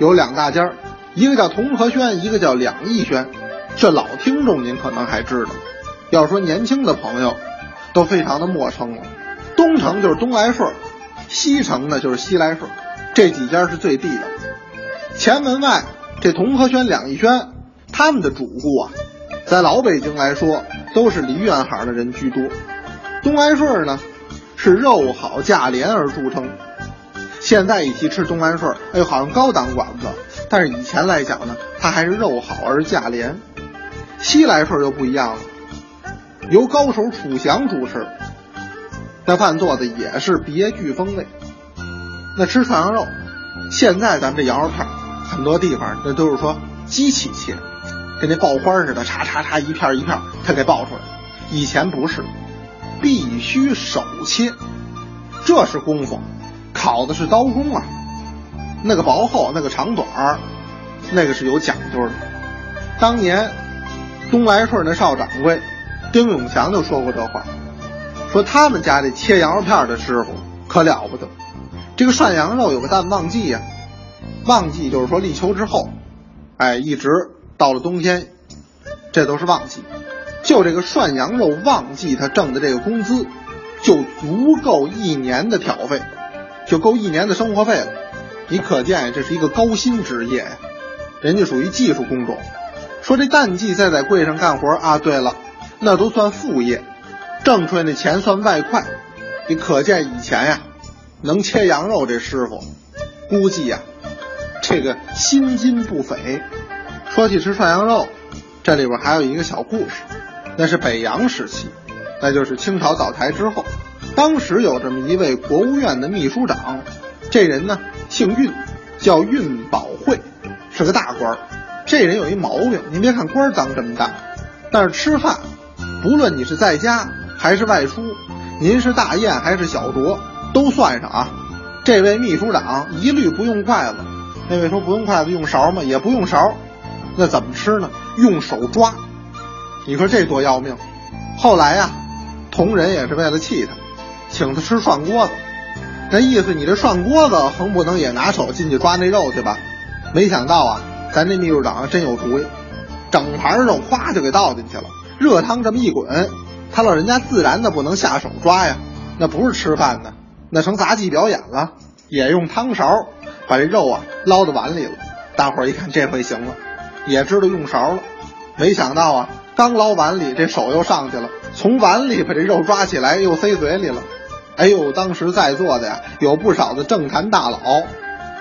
有两大家，一个叫同和轩，一个叫两义轩。这老听众您可能还知道，要说年轻的朋友都非常的陌生了。东城就是东来顺，西城呢就是西来顺，这几家是最地道。前门外这同和轩、两义轩，他们的主顾啊，在老北京来说都是梨园行的人居多。东来顺呢，是肉好价廉而著称。现在一提吃东来顺，哎呦，好像高档馆子。但是以前来讲呢，它还是肉好而价廉。西来顺就不一样了，由高手楚祥主持，那饭做的也是别具风味。那吃涮羊肉，现在咱们这羊肉片，很多地方那都是说机器切，跟那爆花似的，嚓嚓嚓一片一片，它给爆出来。以前不是，必须手切，这是功夫。烤的是刀工啊，那个薄厚，那个长短儿，那个是有讲究的。当年东来顺的少掌柜丁永祥就说过这话，说他们家这切羊肉片的师傅可了不得。这个涮羊肉有个淡旺季呀，旺季就是说立秋之后，哎，一直到了冬天，这都是旺季。就这个涮羊肉旺季，他挣的这个工资，就足够一年的挑费。就够一年的生活费了，你可见这是一个高薪职业呀，人家属于技术工种。说这淡季再在柜上干活啊，对了，那都算副业，挣出来那钱算外快。你可见以前呀，能切羊肉这师傅，估计呀，这个薪金不菲。说起吃涮羊肉，这里边还有一个小故事，那是北洋时期，那就是清朝倒台之后，当时有这么一位国务院的秘书长，这人呢姓运，叫运宝会，是个大官儿。这人有一毛病，您别看官儿当这么大，但是吃饭，不论你是在家还是外出，您是大宴还是小酌，都算上啊。这位秘书长一律不用筷子，那位说不用筷子用勺吗？也不用勺，那怎么吃呢？用手抓。你说这多要命！后来呀、同仁也是为了气他，请他吃涮锅子。那意思你这涮锅子横不能也拿手进去抓那肉去吧？没想到啊，咱这秘书长真有主意，整盘肉咵就给倒进去了。热汤这么一滚，他老人家自然的不能下手抓呀，那不是吃饭的，那成杂技表演了。也用汤勺把这肉啊捞到碗里了。大伙儿一看这回行了，也知道用勺了。没想到啊，刚捞碗里，这手又上去了，从碗里把这肉抓起来又塞嘴里了。哎呦，当时在座的呀，有不少的政坛大佬，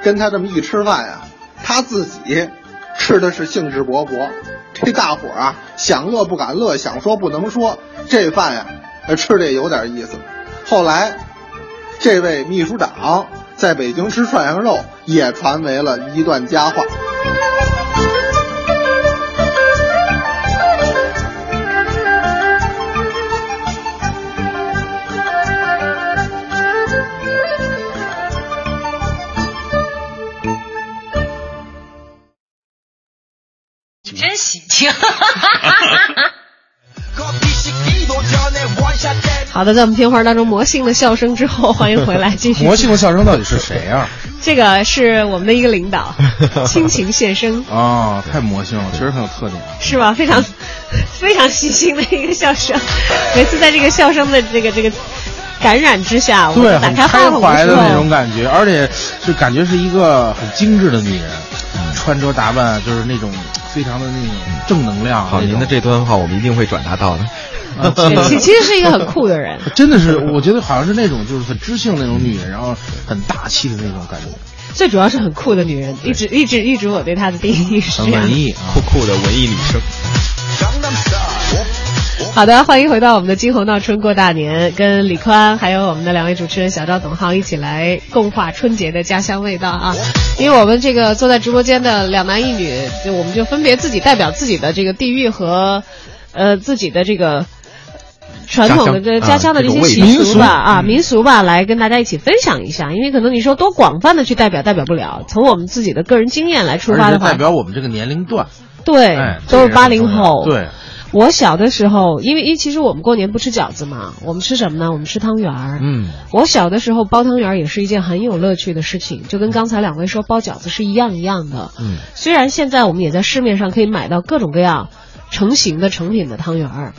跟他这么一吃饭呀，他自己吃的是兴致勃勃。这大伙儿啊，想乐不敢乐，想说不能说。这饭呀，吃的有点意思。后来，这位秘书长在北京吃涮羊肉，也传为了一段佳话。真喜庆。[LAUGHS] 好的，在我们片花当中魔性的笑声之后，欢迎回来继续。魔性的笑声到底是谁啊？[LAUGHS] 这个是我们的一个领导，[LAUGHS] 亲情献声啊，太魔性了，确实很有特点，是吧？非常非常细心的一个笑声，每次在这个笑声的这个这个感染之下，我对，很开怀的那种感觉，而且是感觉是一个很精致的女人，穿着打扮就是那种非常的那种正能量。好，您的这段话我们一定会转达到的。[LAUGHS] 其其实是一个很酷的人，[LAUGHS] 真的是，我觉得好像是那种就是很知性那种女人，然后很大气的那种感觉，最主要是很酷的女人，一直一直一直我对她的定义是。很文艺，酷酷的文艺女生。好的，欢迎回到我们的金猴闹春过大年，跟李宽还有我们的两位主持人小赵、董浩一起来共话春节的家乡味道啊！因为我们这个坐在直播间的两男一女，就我们就分别自己代表自己的这个地域和呃自己的这个。传统的这家乡的这些习俗吧，啊，嗯民俗吧，来跟大家一起分享一下。因为可能你说多广泛的去代表，代表不了。从我们自己的个人经验来出发的话代，表我们这个年龄段，对，哎都是八零后。对，我小的时候，因为因为其实我们过年不吃饺子嘛，我们吃什么呢？我们吃汤圆儿。嗯，我小的时候包汤圆儿也是一件很有乐趣的事情，就跟刚才两位说包饺子是一样一样的。嗯，虽然现在我们也在市面上可以买到各种各样成型的成品的汤圆儿，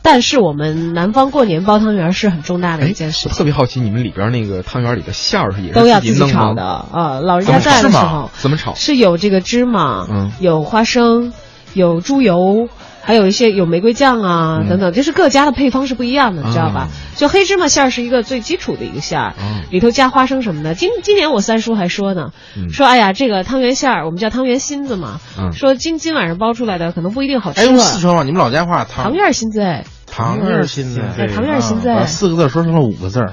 但是我们南方过年包汤圆儿是很重大的一件事特别好奇，你们里边那个汤圆里的馅儿是也是都要自己炒的啊。老人家在的时候怎么炒？是有这个芝麻，嗯有花生，有猪油，还有一些有玫瑰酱啊、嗯。等等，就是各家的配方是不一样的，你知道吧？啊就黑芝麻馅儿是一个最基础的一个馅儿，嗯里头加花生什么的。今今年我三叔还说呢，嗯。说哎呀，这个汤圆馅儿我们叫汤圆心子嘛，嗯。说今今晚上包出来的可能不一定好吃哎，用了。四川话，你们老家话汤。汤圆儿心子哎，糖圆儿心子，对汤圆儿心子四个字说成了五个字儿，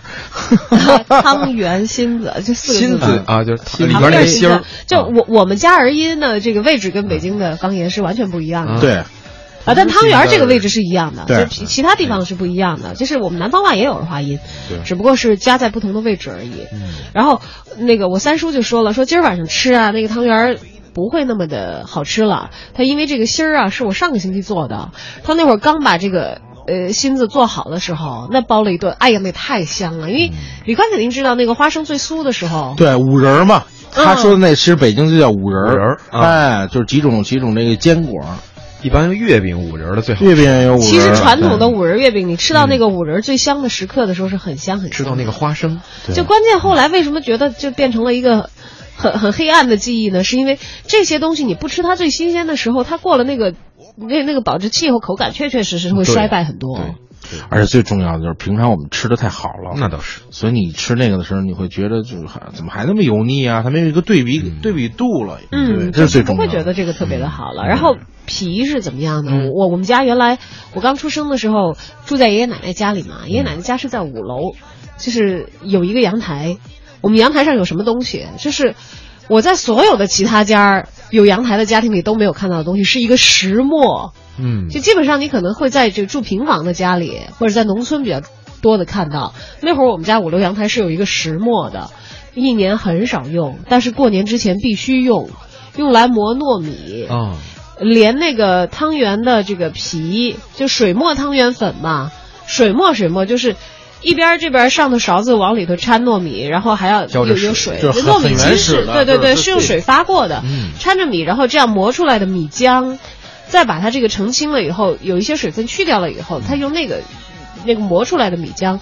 [LAUGHS] 汤圆心子就四个心字子啊，就是汤里边那芯儿，，就我我们家儿音的这个位置跟北京的方言是完全不一样的。对，啊，但汤圆儿这个位置是一样的，对就其其他地方是不一样的。就是我们南方话也有儿化音对，只不过是加在不同的位置而已。然后那个我三叔就说了，说今儿晚上吃啊，那个汤圆儿不会那么的好吃了。他因为这个芯儿啊，是我上个星期做的，他那会儿刚把这个。呃，芯子做好的时候，那包了一顿，哎呀，那太香了。因为李宽肯定知道，那个花生最酥的时候，对，五仁儿嘛。嗯他说的那其实北京就叫五仁五仁哎，就是几种几种那个坚果，一般月饼五仁儿的最好。月饼也有五仁儿。其实传统的五仁月饼，你吃到那个五仁最香的时刻的时候是很香很香。吃到那个花生，就关键后来为什么觉得就变成了一个很很黑暗的记忆呢？是因为这些东西你不吃它最新鲜的时候，它过了那个那那个保质期以后，口感确确实实会衰败很多。而且最重要的就是平常我们吃的太好了，那倒是。所以你吃那个的时候，你会觉得就是还怎么还那么油腻啊？它没有一个对比、对比度了，对，嗯，这是最重要的。不会觉得这个特别的好了。然后皮是怎么样的？我我们家原来我刚出生的时候住在爷爷奶奶家里嘛，爷爷奶奶家是在五楼，就是有一个阳台。我们阳台上有什么东西？就是我在所有的其他家有阳台的家庭里都没有看到的东西，是一个石磨。嗯，就基本上你可能会在这个住平房的家里，或者在农村比较多的看到。那会儿我们家五楼阳台是有一个石磨的，一年很少用，但是过年之前必须用，用来磨糯米。哦，连那个汤圆的这个皮，就水磨汤圆粉嘛，水磨水磨就是。一边这边上的勺子往里头掺糯米，然后还要有有水，糯米其实是对对对，是用水发过的，掺着米，然后这样磨出来的米浆，再把它这个澄清了以后，有一些水分去掉了以后，它用那个那个磨出来的米浆。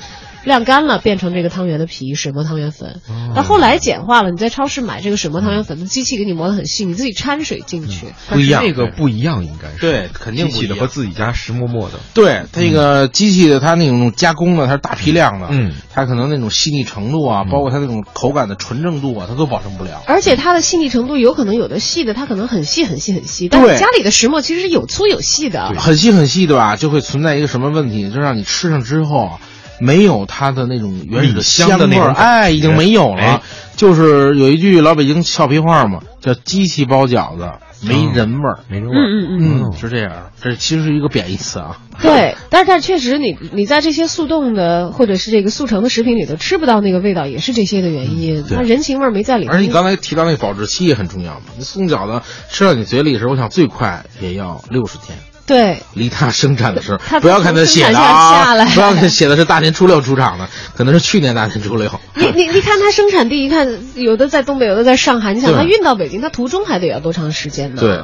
晾干了，变成这个汤圆的皮，水磨汤圆粉。那后来简化了，你在超市买这个水磨汤圆粉的机器，给你磨得很细，你自己掺水进去。不一样，那个不一样，应该是对，肯定机器的和自己家石磨磨的。对，那个机器的，它那种加工的，它是大批量的，嗯，它可能那种细腻程度啊，包括它那种口感的纯正度啊，它都保证不了。而且它的细腻程度有可能有的细的，它可能很细很细很细，但是家里的石磨其实是有粗有细的，很细很细，对吧？就会存在一个什么问题，就让你吃上之后。没有它的那种原始的香味儿，哎，已经没有了。就是有一句老北京俏皮话嘛，叫“机器包饺子没人味儿”，没人味儿。嗯嗯嗯，是这样。这其实是一个贬义词啊。对，但是但确实，你你在这些速冻的或者是这个速成的食品里头吃不到那个味道，也是这些的原因。它人情味儿没在里面。而且你刚才提到那个保质期也很重要嘛，你送饺子吃到你嘴里的时候，我想最快也要六十天。对，离它生产的时候，[LAUGHS] 不要看它写的啊，不要看写的是大年初六出厂的，可能是去年大年初六。你你你看它生产地，一看有的在东北，有的在上海，你想它运到北京，它途中还得要多长时间呢？对。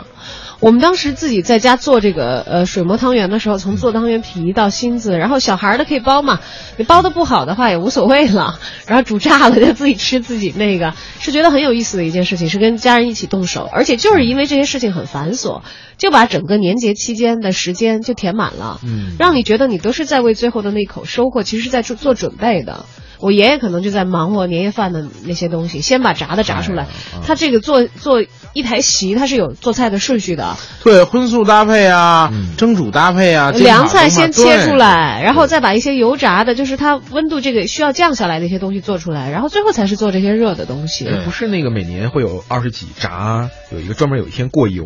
我们当时自己在家做这个呃水磨汤圆的时候，从做汤圆皮到芯子，然后小孩的可以包嘛，你包的不好的话也无所谓了，[LAUGHS] 然后煮炸了就自己吃自己那个，是觉得很有意思的一件事情，是跟家人一起动手，而且就是因为这些事情很繁琐，就把整个年节期间的时间就填满了，嗯，让你觉得你都是在为最后的那口收获，其实是在做做准备的。我爷爷可能就在忙活年夜饭的那些东西，先把炸的炸出来。他这个做做一台席，他是有做菜的顺序的。对，荤素搭配啊，蒸煮搭配啊。凉菜先切出来，然后再把一些油炸的，就是它温度这个需要降下来的一些东西做出来，然后最后才是做这些热的东西。不是那个每年会有二十几炸，有一个专门有一天过油。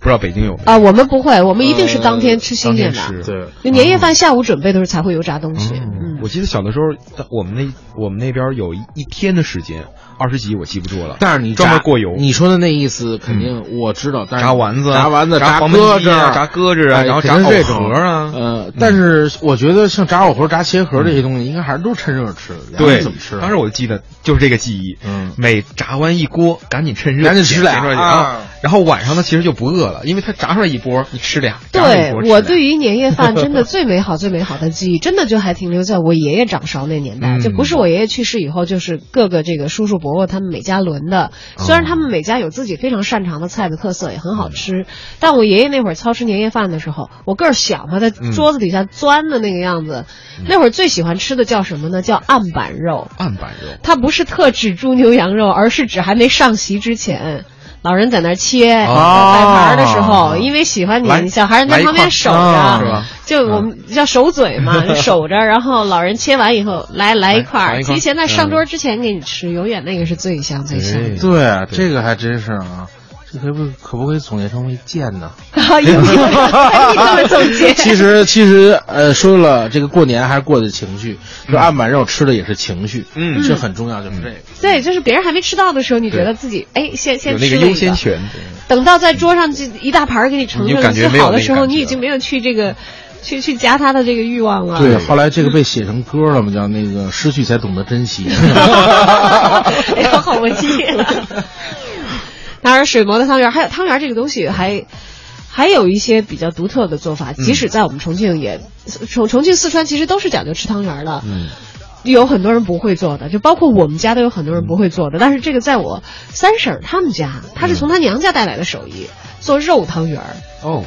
不知道北京有没有啊？我们不会，我们一定是当天吃新鲜的。对，就年夜饭下午准备的时候才会油炸东西。嗯，我记得小的时候，我们那我们那边有一天的时间。二十几我记不住了，但是你专门过油。你说的那意思肯定我知道，炸丸子、炸丸子、炸鸽子、炸鸽子啊，然后炸藕盒啊。呃，但是我觉得像炸藕盒、炸茄盒这些东西，应该还是都趁热吃。对，怎么吃？当时我记得就是这个记忆。嗯，每炸完一锅，赶紧趁热赶紧吃俩啊。然后晚上呢，其实就不饿了，因为它炸出来一波，你吃俩。对我对于年夜饭真的最美好、最美好的记忆，真的就还停留在我爷爷掌勺那年代，就不是我爷爷去世以后，就是各个这个叔叔伯伯他们每家。轮的，虽然他们每家有自己非常擅长的菜的特色，也很好吃，但我爷爷那会儿操持年夜饭的时候，我个儿小嘛，在桌子底下钻的那个样子，那会儿最喜欢吃的叫什么呢？叫案板肉。案板肉，它不是特指猪牛羊肉，而是指还没上席之前。老人在那切摆盘的时候，因为喜欢你，小孩在旁边守着，就我们叫守嘴嘛，[LAUGHS] 守着。然后老人切完以后，来来一块儿，提前在上桌之前给你吃，永远那个是最香最香。对，这个还真是啊。这可不可不可以总结成为贱呢？[LAUGHS] 可以这么总结。[LAUGHS] 其实其实呃，说了这个过年还是过的情绪，就案板肉吃的也是情绪，嗯，这很重要，就是这个。对，就是别人还没吃到的时候，你觉得自己哎，先先吃那个优先权。等到在桌上这一大盘给你盛上最好的时候，你已经没有去这个去去夹他的这个欲望了。对，后来这个被写成歌了嘛，叫那个失去才懂得珍惜。[LAUGHS] 哎呀，好文气。当然，水磨的汤圆，还有汤圆这个东西，还还有一些比较独特的做法。即使在我们重庆也，重重庆、四川其实都是讲究吃汤圆的。嗯，有很多人不会做的，就包括我们家都有很多人不会做的。但是这个在我三婶他们家，她是从她娘家带来的手艺，做肉汤圆儿。哦，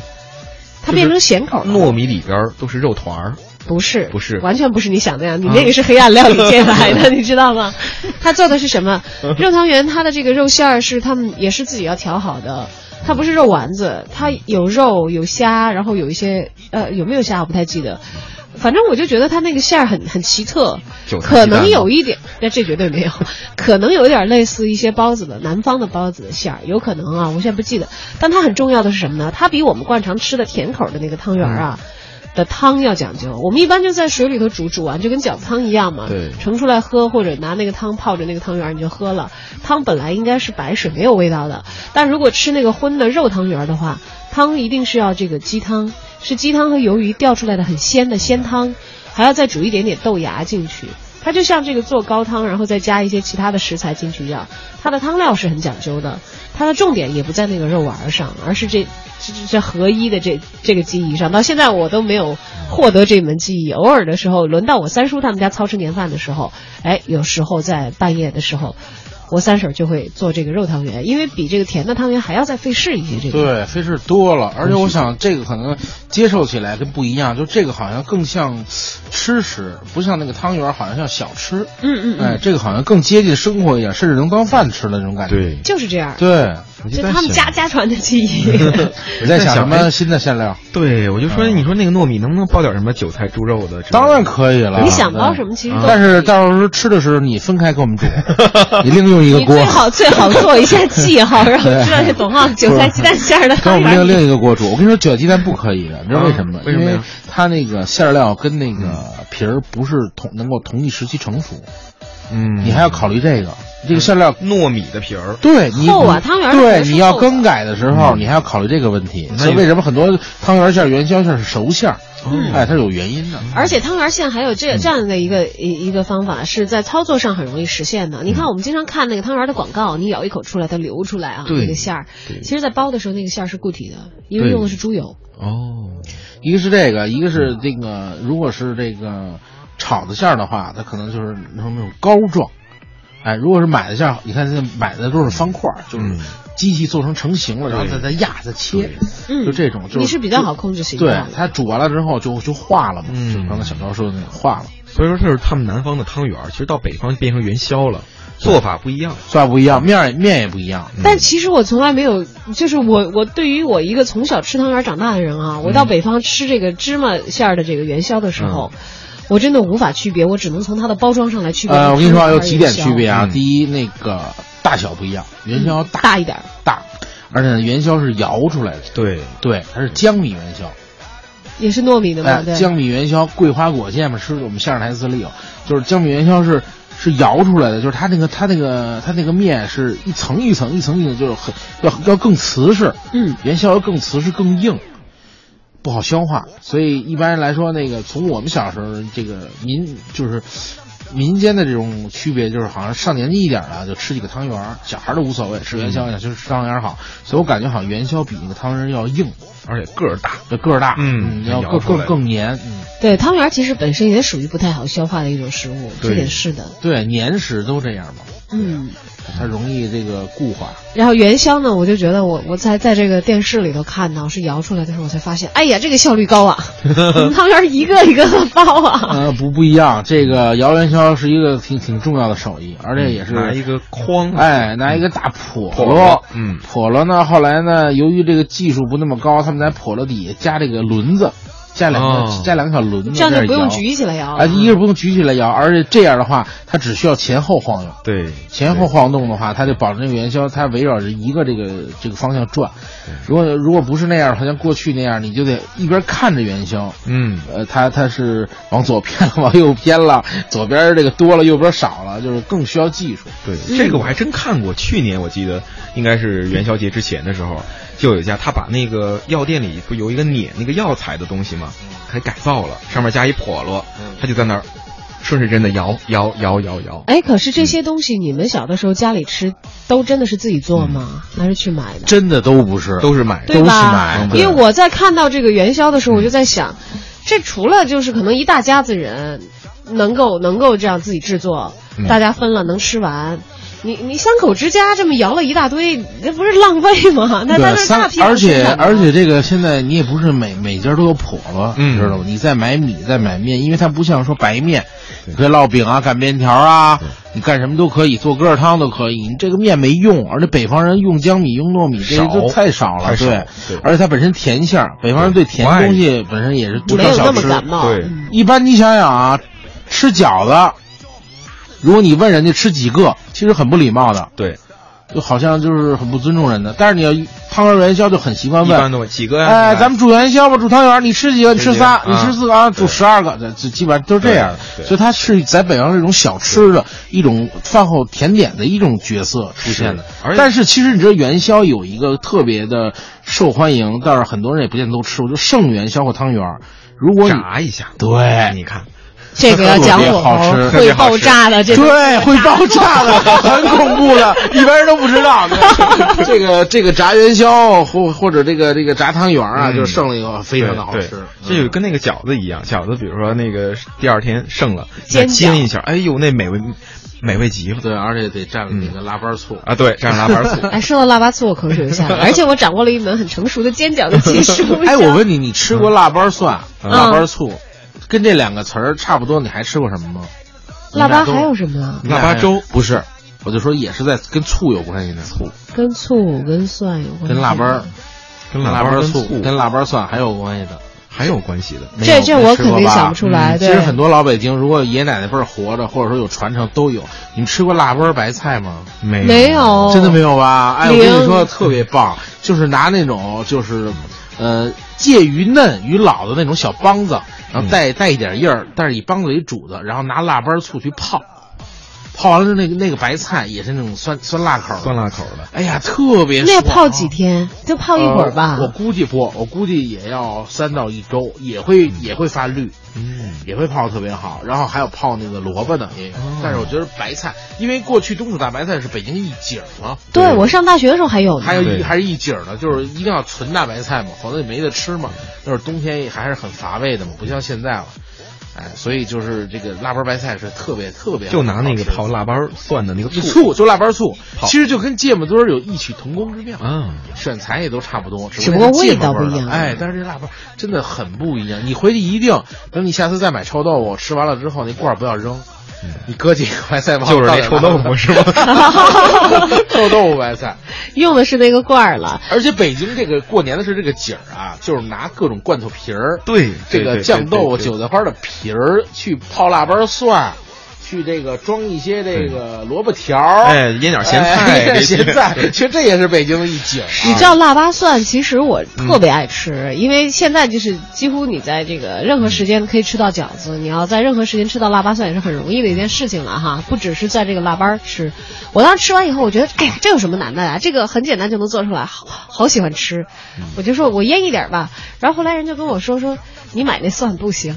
它变成咸口，糯米里边都是肉团儿。不是，不是，完全不是你想那样。你那个是黑暗料理界来的，[LAUGHS] 你知道吗？[LAUGHS] 他做的是什么？肉汤圆，它的这个肉馅儿是他们也是自己要调好的，它不是肉丸子，它有肉有虾，然后有一些呃有没有虾我不太记得。反正我就觉得它那个馅儿很很奇特，可能有一点，那这绝对没有，可能有一点类似一些包子的南方的包子的馅儿，有可能啊，我现在不记得。但它很重要的是什么呢？它比我们惯常吃的甜口的那个汤圆啊。的汤要讲究，我们一般就在水里头煮，煮完就跟饺子汤一样嘛，对，盛出来喝，或者拿那个汤泡着那个汤圆你就喝了。汤本来应该是白水没有味道的，但如果吃那个荤的肉汤圆的话，汤一定是要这个鸡汤，是鸡汤和鱿鱼调出来的很鲜的鲜汤，还要再煮一点点豆芽进去，它就像这个做高汤，然后再加一些其他的食材进去一样，它的汤料是很讲究的，它的重点也不在那个肉丸上，而是这。这这合一的这这个技艺上，到现在我都没有获得这门技艺。偶尔的时候，轮到我三叔他们家操持年饭的时候，哎，有时候在半夜的时候。我三婶就会做这个肉汤圆，因为比这个甜的汤圆还要再费事一些。这个对，费事多了，而且我想这个可能接受起来跟不一样，就这个好像更像吃食，不像那个汤圆好像像小吃。嗯嗯哎，这个好像更接近生活一点，甚至能当饭吃的那种感觉。对，就是这样。对，就他们家家传的记忆。[LAUGHS] 我在想什么新的馅料？对，我就说你说那个糯米能不能包点什么韭菜、猪肉的？当然可以了。你想包什么其实都。但是到时候吃的时候你分开给我们煮，[LAUGHS] 你另用。一个锅，最好最好做一下记号，让我 [LAUGHS] 知道这董浩韭菜鸡蛋馅的。跟我们另另一个锅煮，我跟你说韭菜鸡蛋不可以的，你知道为什么吗？为什么？它那个馅料跟那个皮儿不是同能够同一时期成熟。嗯，你还要考虑这个，这个馅料糯米的皮儿，对，你厚啊，汤圆对，你要更改的时候，你还要考虑这个问题。所以为什么很多汤圆馅、元宵馅是熟馅？嗯，哎，它是有原因的。而且汤圆馅还有这这样的一个一一个方法，是在操作上很容易实现的。你看，我们经常看那个汤圆的广告，你咬一口出来，它流出来啊，那个馅儿。其实，在包的时候，那个馅儿是固体的，因为用的是猪油。哦，一个是这个，一个是这个，如果是这个炒的馅儿的话，它可能就是那种那种膏状。哎，如果是买的馅儿，你看现在买的都是方块，就是机器做成成型了，然后再再压再切，就这种。你是比较好控制型对，它煮完了之后就就化了嘛，就刚才小高说的那个化了。所以说，这是他们南方的汤圆，其实到北方变成元宵了，做法不一样，做法不一样，面面也不一样。但其实我从来没有，就是我我对于我一个从小吃汤圆长大的人啊，我到北方吃这个芝麻馅儿的这个元宵的时候。我真的无法区别，我只能从它的包装上来区别。呃，我跟你说有几点区别啊。第一，那个大小不一样，元宵大大一点，大，而且元宵是摇出来的。对对，它是江米元宵，也是糯米的嘛。江米元宵，桂花果馅嘛，是我们相声台词里有，就是江米元宵是是摇出来的，就是它那个它那个它那个面是一层一层一层一层，就是很要要更瓷实。嗯，元宵要更瓷实更硬。不好消化，所以一般来说，那个从我们小时候这个民就是民间的这种区别，就是好像上年纪一点的就吃几个汤圆，小孩都无所谓，吃元宵就是吃汤圆好。所以我感觉好像元宵比那个汤圆要硬，而且个儿大，个儿大，嗯，要更更更黏。嗯，对，汤圆其实本身也属于不太好消化的一种食物，这也是的。对，年食都这样嘛。嗯。它容易这个固化，然后元宵呢，我就觉得我我在在这个电视里头看到是摇出来的时候，我才发现，哎呀，这个效率高啊！[LAUGHS] 汤圆一个一个的包啊。呃，不不一样，这个摇元宵是一个挺挺重要的手艺，而且也是拿一个筐，哎，拿一个大笸箩，嗯，笸箩呢，后来呢，由于这个技术不那么高，他们在笸箩底下加这个轮子。加两个，加两个小轮子，这样就不用举起来摇啊！一个是不用举起来摇，而且这样的话，它只需要前后晃悠。对，前后晃动的话，它就保证这个元宵它围绕着一个这个这个方向转。如果如果不是那样，好像过去那样，你就得一边看着元宵，嗯，呃，它它是往左偏了，往右偏了，左边这个多了，右边少了，就是更需要技术。对，这个我还真看过。去年我记得应该是元宵节之前的时候，就有一家他把那个药店里不有一个碾那个药材的东西吗？还改造了，上面加一笸箩，他就在那儿顺时针的摇摇摇摇摇。哎，可是这些东西你们小的时候家里吃都真的是自己做吗？还是去买的？真的都不是，都是买，都是买？因为我在看到这个元宵的时候，我就在想，这除了就是可能一大家子人能够能够这样自己制作，大家分了能吃完。你你三口之家这么摇了一大堆，那不是浪费吗？那在对，这大批量而且而且这个现在你也不是每每家都有笸箩，嗯知道吗？你再买米再买面，因为它不像说白面，你可以烙饼啊、擀面条啊，你干什么都可以，做疙瘩汤都可以。你这个面没用，而且北方人用江米、用糯米这些都少太少了，对对而且它本身甜馅儿，北方人对甜东西本身也是不没有那吃。么感冒。对嗯一般你想想啊，吃饺子，如果你问人家吃几个，其实很不礼貌的，对，就好像就是很不尊重人的。但是你要汤圆元宵就很习惯问，一般都几个呀？哎，咱们煮元宵吧，煮汤圆，你吃几个？你吃仨，你吃四个啊？煮十二个，这这基本上都是这样的。所以它是在北方这种小吃的一种饭后甜点的一种角色出现的是。但是其实你知道元宵有一个特别的受欢迎，但是很多人也不见得都吃我，就剩元宵或汤圆。如果你炸一下，对你看，这个要讲特别火好吃候会爆炸的，这种对，会爆炸的，[LAUGHS] 很恐怖的，一般人都不知道。[LAUGHS] 这个这个炸元宵或或者这个这个炸汤圆啊，嗯就剩了以后非常的好吃。嗯这就跟那个饺子一样，饺子比如说那个第二天剩了，煎煎一下，哎呦，那美味美味极了对，而且得蘸那个腊八醋。啊！对，蘸上腊八醋，[LAUGHS] 哎，说到腊八醋，我口水就下来了，而且我掌握了一门很成熟的煎饺的技术。哎，我问你，你吃过腊八蒜、嗯腊八醋，跟这两个词儿差不多？你还吃过什么吗？腊八还有什么呀？腊八粥不是，我就说也是在跟醋有关系的醋，跟醋跟蒜有关系。跟腊八、跟腊八醋、跟腊八蒜还有关系的。还有关系的。这这我肯定想不出来嗯其实很多老北京，如果爷爷奶奶辈儿活着，或者说有传承，都有。你们吃过腊八白菜吗？没没有，真的没有吧？哎，我跟你说特别棒，就是拿那种就是，呃，介于嫩与老的那种小梆子，然后带带一点叶儿，但是以梆子为主的，然后拿腊八醋去泡，泡完了那个那个白菜也是那种酸酸辣口，酸辣口的。哎呀，特别爽那泡几天？就泡一会儿吧呃。我估计不，我估计也要三到一周，也会也会发绿，嗯，也会泡的特别好。然后还有泡那个萝卜的也有，但是我觉得白菜，因为过去冬储大白菜是北京一景嘛，对我上大学的时候还有呢。还有一还是一景呢，就是一定要纯大白菜嘛，否则你没得吃嘛。那是冬天还是很乏味的嘛，不像现在了。哎，所以就是这个腊八白菜是特别特别好就拿那个泡腊八蒜的那个醋，醋，就腊八醋，其实就跟芥末墩儿有异曲同工之妙。啊，选材也都差不多，只不过味道不一样。的哎，但是这腊八真的很不一样。你回去一定，等你下次再买臭豆腐，吃完了之后那罐儿不要扔，你搁几个白菜往就是那臭豆腐是吗？[LAUGHS] 臭豆腐白菜。用的是那个罐儿了。而且北京这个过年的是这个景儿啊，就是拿各种罐头皮儿，对，这个酱豆腐、韭菜花的皮儿去泡腊八蒜，去这个装一些这个萝卜条儿，哎腌点咸菜哎腌点咸菜，[LAUGHS] 其实这也是北京的一景啊。你知道腊八蒜，其实我特别爱嗯吃，因为现在就是几乎你在这个任何时间可以吃到饺子，你要在任何时间吃到腊八蒜也是很容易的一件事情了哈，不只是在这个腊八吃。我当时吃完以后，我觉得，哎呀，这有什么难的呀？这个很简单就能做出来，好好喜欢吃。嗯我就说我腌一点吧，然后后来人就跟我说说，你买那蒜不行。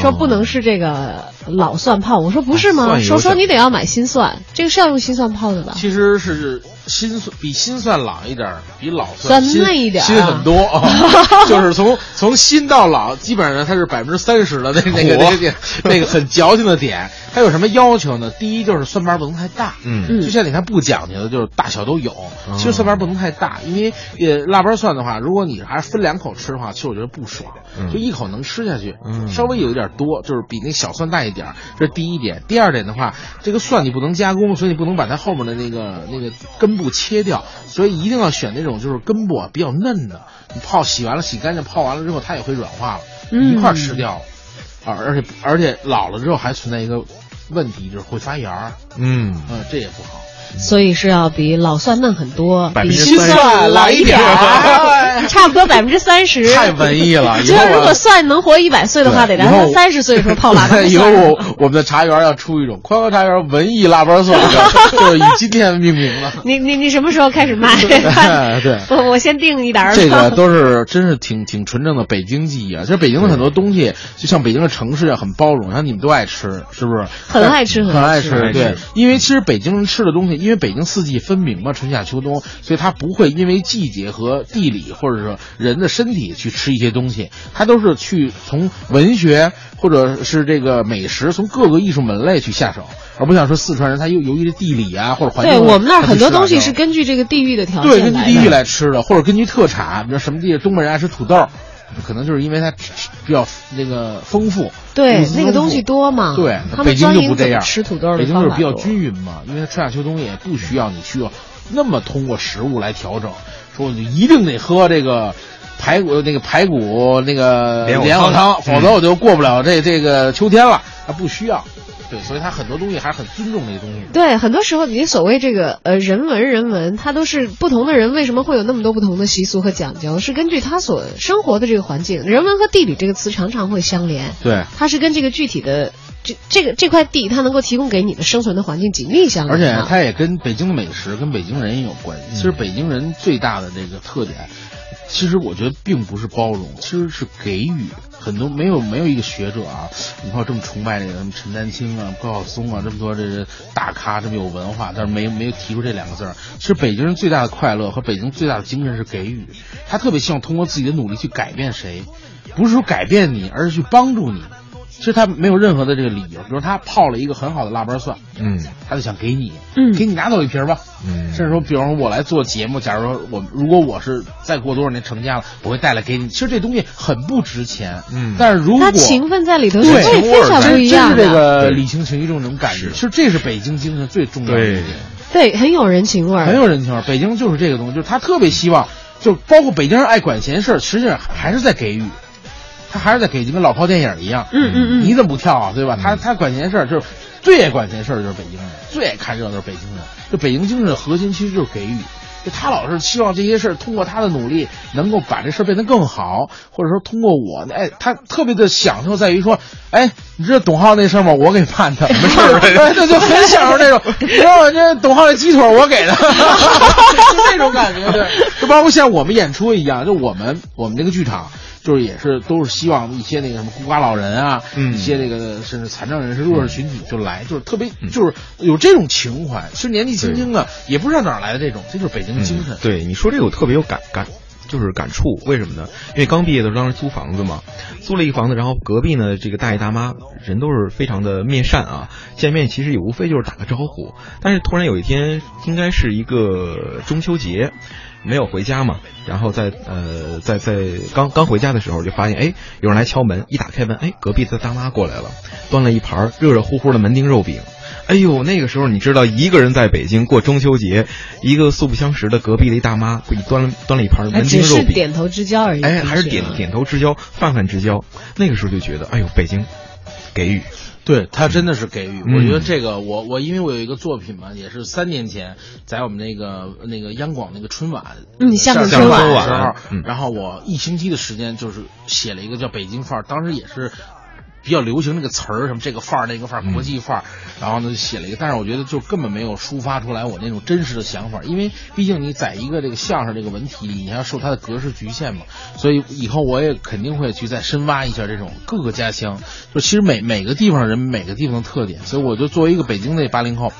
说不能是这个老蒜泡，我说不是吗？说说你得要买新蒜，这个是要用新蒜泡的吧？其实是新蒜比新蒜老一点儿，比老蒜嫩一点儿啊新很多啊。[LAUGHS] 就是从从新到老，基本上它是百分之三十的那那个那个，那个很矫情的点。它有什么要求呢？第一就是蒜瓣不能太大，嗯就像你看不讲究的，就是大小都有。其实蒜瓣不能太大，因为呃腊八蒜的话，如果你还是分两口吃的话，其实我觉得不爽，嗯就一口能吃下去，嗯稍微有一点多，就是比那小蒜大一点儿，这是第一点。第二点的话，这个蒜你不能加工，所以你不能把它后面的那个那个根部切掉，所以一定要选那种就是根部啊比较嫩的。你泡洗完了洗干净，泡完了之后它也会软化了，嗯一块儿吃掉了。啊，而且而且老了之后还存在一个问题，就是会发芽儿，嗯，嗯，这也不好。所以是要比老蒜嫩很多，比30%新蒜老一点儿，差不多百分之三十。太文艺了以就如果蒜能活一百岁的话，得对以后让它三十岁的时候泡腊八 [LAUGHS] 以后。我我们的茶园要出一种宽和茶园文艺腊八蒜，[LAUGHS] 就是以今天命名了。[LAUGHS] 你你你什么时候开始卖？对我我先订一沓儿。这个都是真是挺挺纯正的北京记忆啊！其实北京的很多东西，就像北京的城市啊，很包容，像你们都爱吃，是不是？很爱吃很爱吃对，因为其实北京人吃的东西，因为北京四季分明嘛，春夏秋冬，所以它不会因为季节和地理或者说人的身体去吃一些东西，它都是去从文学或者是这个美食，从各个艺术门类去下手，而不像说四川人，他又由于地理啊或者环境，对我们那儿很多东西是根据这个地域的条件对根据地域来吃的，或者根据特产，比如什么地方东北人爱吃土豆。可能就是因为它比较那个丰富，对那个东西多嘛对，他们北京就不这样，吃土豆的北京就是比较均匀嘛，因为它春夏秋冬也不需要你需要那么通过食物来调整，说你一定得喝这个。排骨那个排骨那个莲藕莲藕汤汤，否则我就过不了这这个秋天了。它不需要，对，所以他很多东西还是很尊重这个东西。对，很多时候你所谓这个呃人文人文，它都是不同的人为什么会有那么多不同的习俗和讲究，是根据他所生活的这个环境。人文和地理这个词常常会相连，对，它是跟这个具体的这这个这块地它能够提供给你的生存的环境紧密相而连而。且它也跟北京的美食、跟北京人也有关系。其实北京人最大的这个特点，其实我觉得并不是包容，其实是给予。很多没有没有一个学者啊，你看这么崇拜这个什么陈丹青啊、高晓松啊，这么多这个大咖，这么有文化，但是没没有提出这两个字儿。其实北京人最大的快乐和北京最大的精神是给予，他特别希望通过自己的努力去改变谁，不是说改变你，而是去帮助你。其实他没有任何的这个理由，比如他泡了一个很好的腊八蒜，嗯，他就想给你，嗯，给你拿走一瓶吧，嗯，甚至说，比方说我来做节目，假如说我如果我是再过多少年成家了，我会带来给你。其实这东西很不值钱，嗯，但是如果他情分在里头是对非非常不一样的，真是这个礼轻情意重这种感觉。其实这是北京精神最重要的一点，对，很有人情味儿，很有人情味儿。北京就是这个东西，就是他特别希望，就包括北京人爱管闲事儿，实际上还是在给予。他还是在给就跟老炮电影一样，嗯嗯嗯，你怎么不跳啊？对吧？他他管闲事儿，就是最爱管闲事儿，就是北京人，最爱看热闹，是北京人。就北京精神的核心其实就是给予，就他老是希望这些事儿通过他的努力，能够把这事儿变得更好，或者说通过我，哎，他特别的享受在于说，哎，你知道董浩那事儿吗？我给办的，[LAUGHS] 没事儿，对，就就很享受那种，你知道吗？这董浩的鸡腿我给的，[LAUGHS] 就那种感觉，对，就包括像我们演出一样，就我们我们这个剧场。就是也是都是希望一些那个什么孤寡老人啊，嗯，一些那个甚至残障人士、弱势群体就来，就是特别就是有这种情怀。其实年纪轻轻的也不知道哪儿来的这种，这就是北京的精神。嗯、对你说这个我特别有感感，就是感触。为什么呢？因为刚毕业的时候当时租房子嘛，租了一个房子，然后隔壁呢这个大爷大妈人都是非常的面善啊，见面其实也无非就是打个招呼。但是突然有一天，应该是一个中秋节。没有回家嘛，然后在呃在在刚刚回家的时候就发现，哎，有人来敲门，一打开门，哎，隔壁的大妈过来了，端了一盘热热乎乎的门钉肉饼。哎呦，那个时候你知道，一个人在北京过中秋节，一个素不相识的隔壁的一大妈给你端了端了一盘门钉肉饼，点头之交而已。哎，还是点点头之交，泛泛之交。那个时候就觉得，哎呦，北京给予。对他真的是给予，嗯、我觉得这个我我因为我有一个作品嘛，也是三年前在我们那个那个央广那个春晚，嗯，厦门春晚的时候，嗯、然后我一星期的时间就是写了一个叫北京范儿，当时也是。比较流行那个词儿，什么这个范儿那个范儿，国际范儿，然后呢就写了一个，但是我觉得就根本没有抒发出来我那种真实的想法，因为毕竟你在一个这个相声这个文体里，你还要受它的格式局限嘛，所以以后我也肯定会去再深挖一下这种各个家乡，就其实每每个地方人每个地方的特点，所以我就作为一个北京的八零后，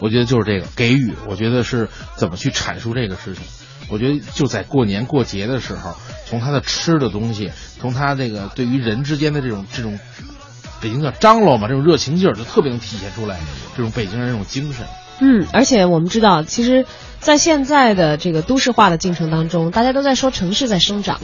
我觉得就是这个给予，我觉得是怎么去阐述这个事情。我觉得就在过年过节的时候，从他的吃的东西，从他这个对于人之间的这种这种。北京叫张罗嘛，这种热情劲儿就特别能体现出来，这种北京人这种精神。嗯，而且我们知道，其实，在现在的这个都市化的进程当中，大家都在说城市在生长，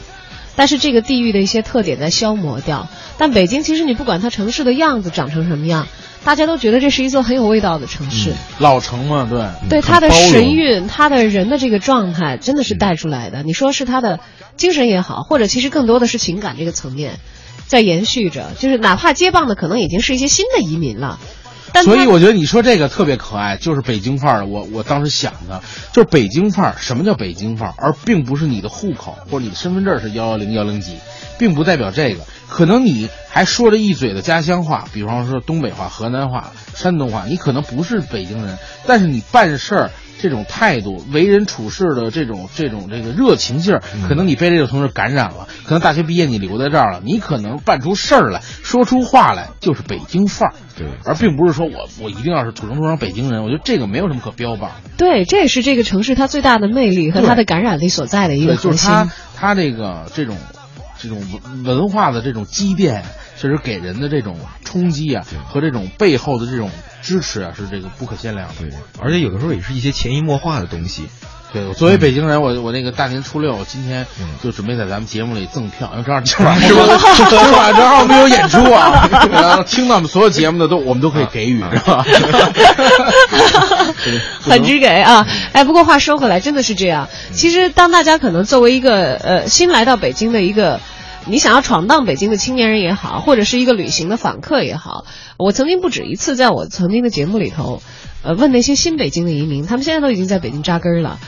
但是这个地域的一些特点在消磨掉。但北京其实你不管它城市的样子长成什么样，大家都觉得这是一座很有味道的城市。嗯、老城嘛，对，对它的神韵，它的人的这个状态，真的是带出来的。你说是它的精神也好，或者其实更多的是情感这个层面。在延续着，就是哪怕接棒的可能已经是一些新的移民了，但所以我觉得你说这个特别可爱，就是北京范儿。我我当时想的就是北京范儿。什么叫北京范儿？而并不是你的户口或者你的身份证是幺幺零幺零几，并不代表这个。可能你还说着一嘴的家乡话，比方说东北话、河南话、山东话，你可能不是北京人，但是你办事儿这种态度、为人处事的这种这种这个热情劲儿，可能你被这个同事感染了。可能大学毕业你留在这儿了，你可能办出事儿来，说出话来就是北京范儿。对，而并不是说我我一定要是土生土长北京人。我觉得这个没有什么可标榜。对，这也是这个城市它最大的魅力和它的感染力所在的一个核心。就是它它这个这种这种文文化的这种积淀。确实给人的这种冲击啊，和这种背后的这种支持啊，是这个不可限量的。而且有的时候也是一些潜移默化的东西。对，作为北京人，我我那个大年初六，我今天就准备在咱们节目里赠票，因 [LAUGHS] 为正好今晚 [LAUGHS] 是吧？今晚正好我们有演出啊，[LAUGHS] 然后听到我们所有节目的都我们都可以给予，是吧？很直给啊！哎，不过话说回来，真的是这样。其实当大家可能作为一个呃新来到北京的一个。你想要闯荡北京的青年人也好，或者是一个旅行的访客也好，我曾经不止一次在我曾经的节目里头，呃，问那些新北京的移民，他们现在都已经在北京扎根了，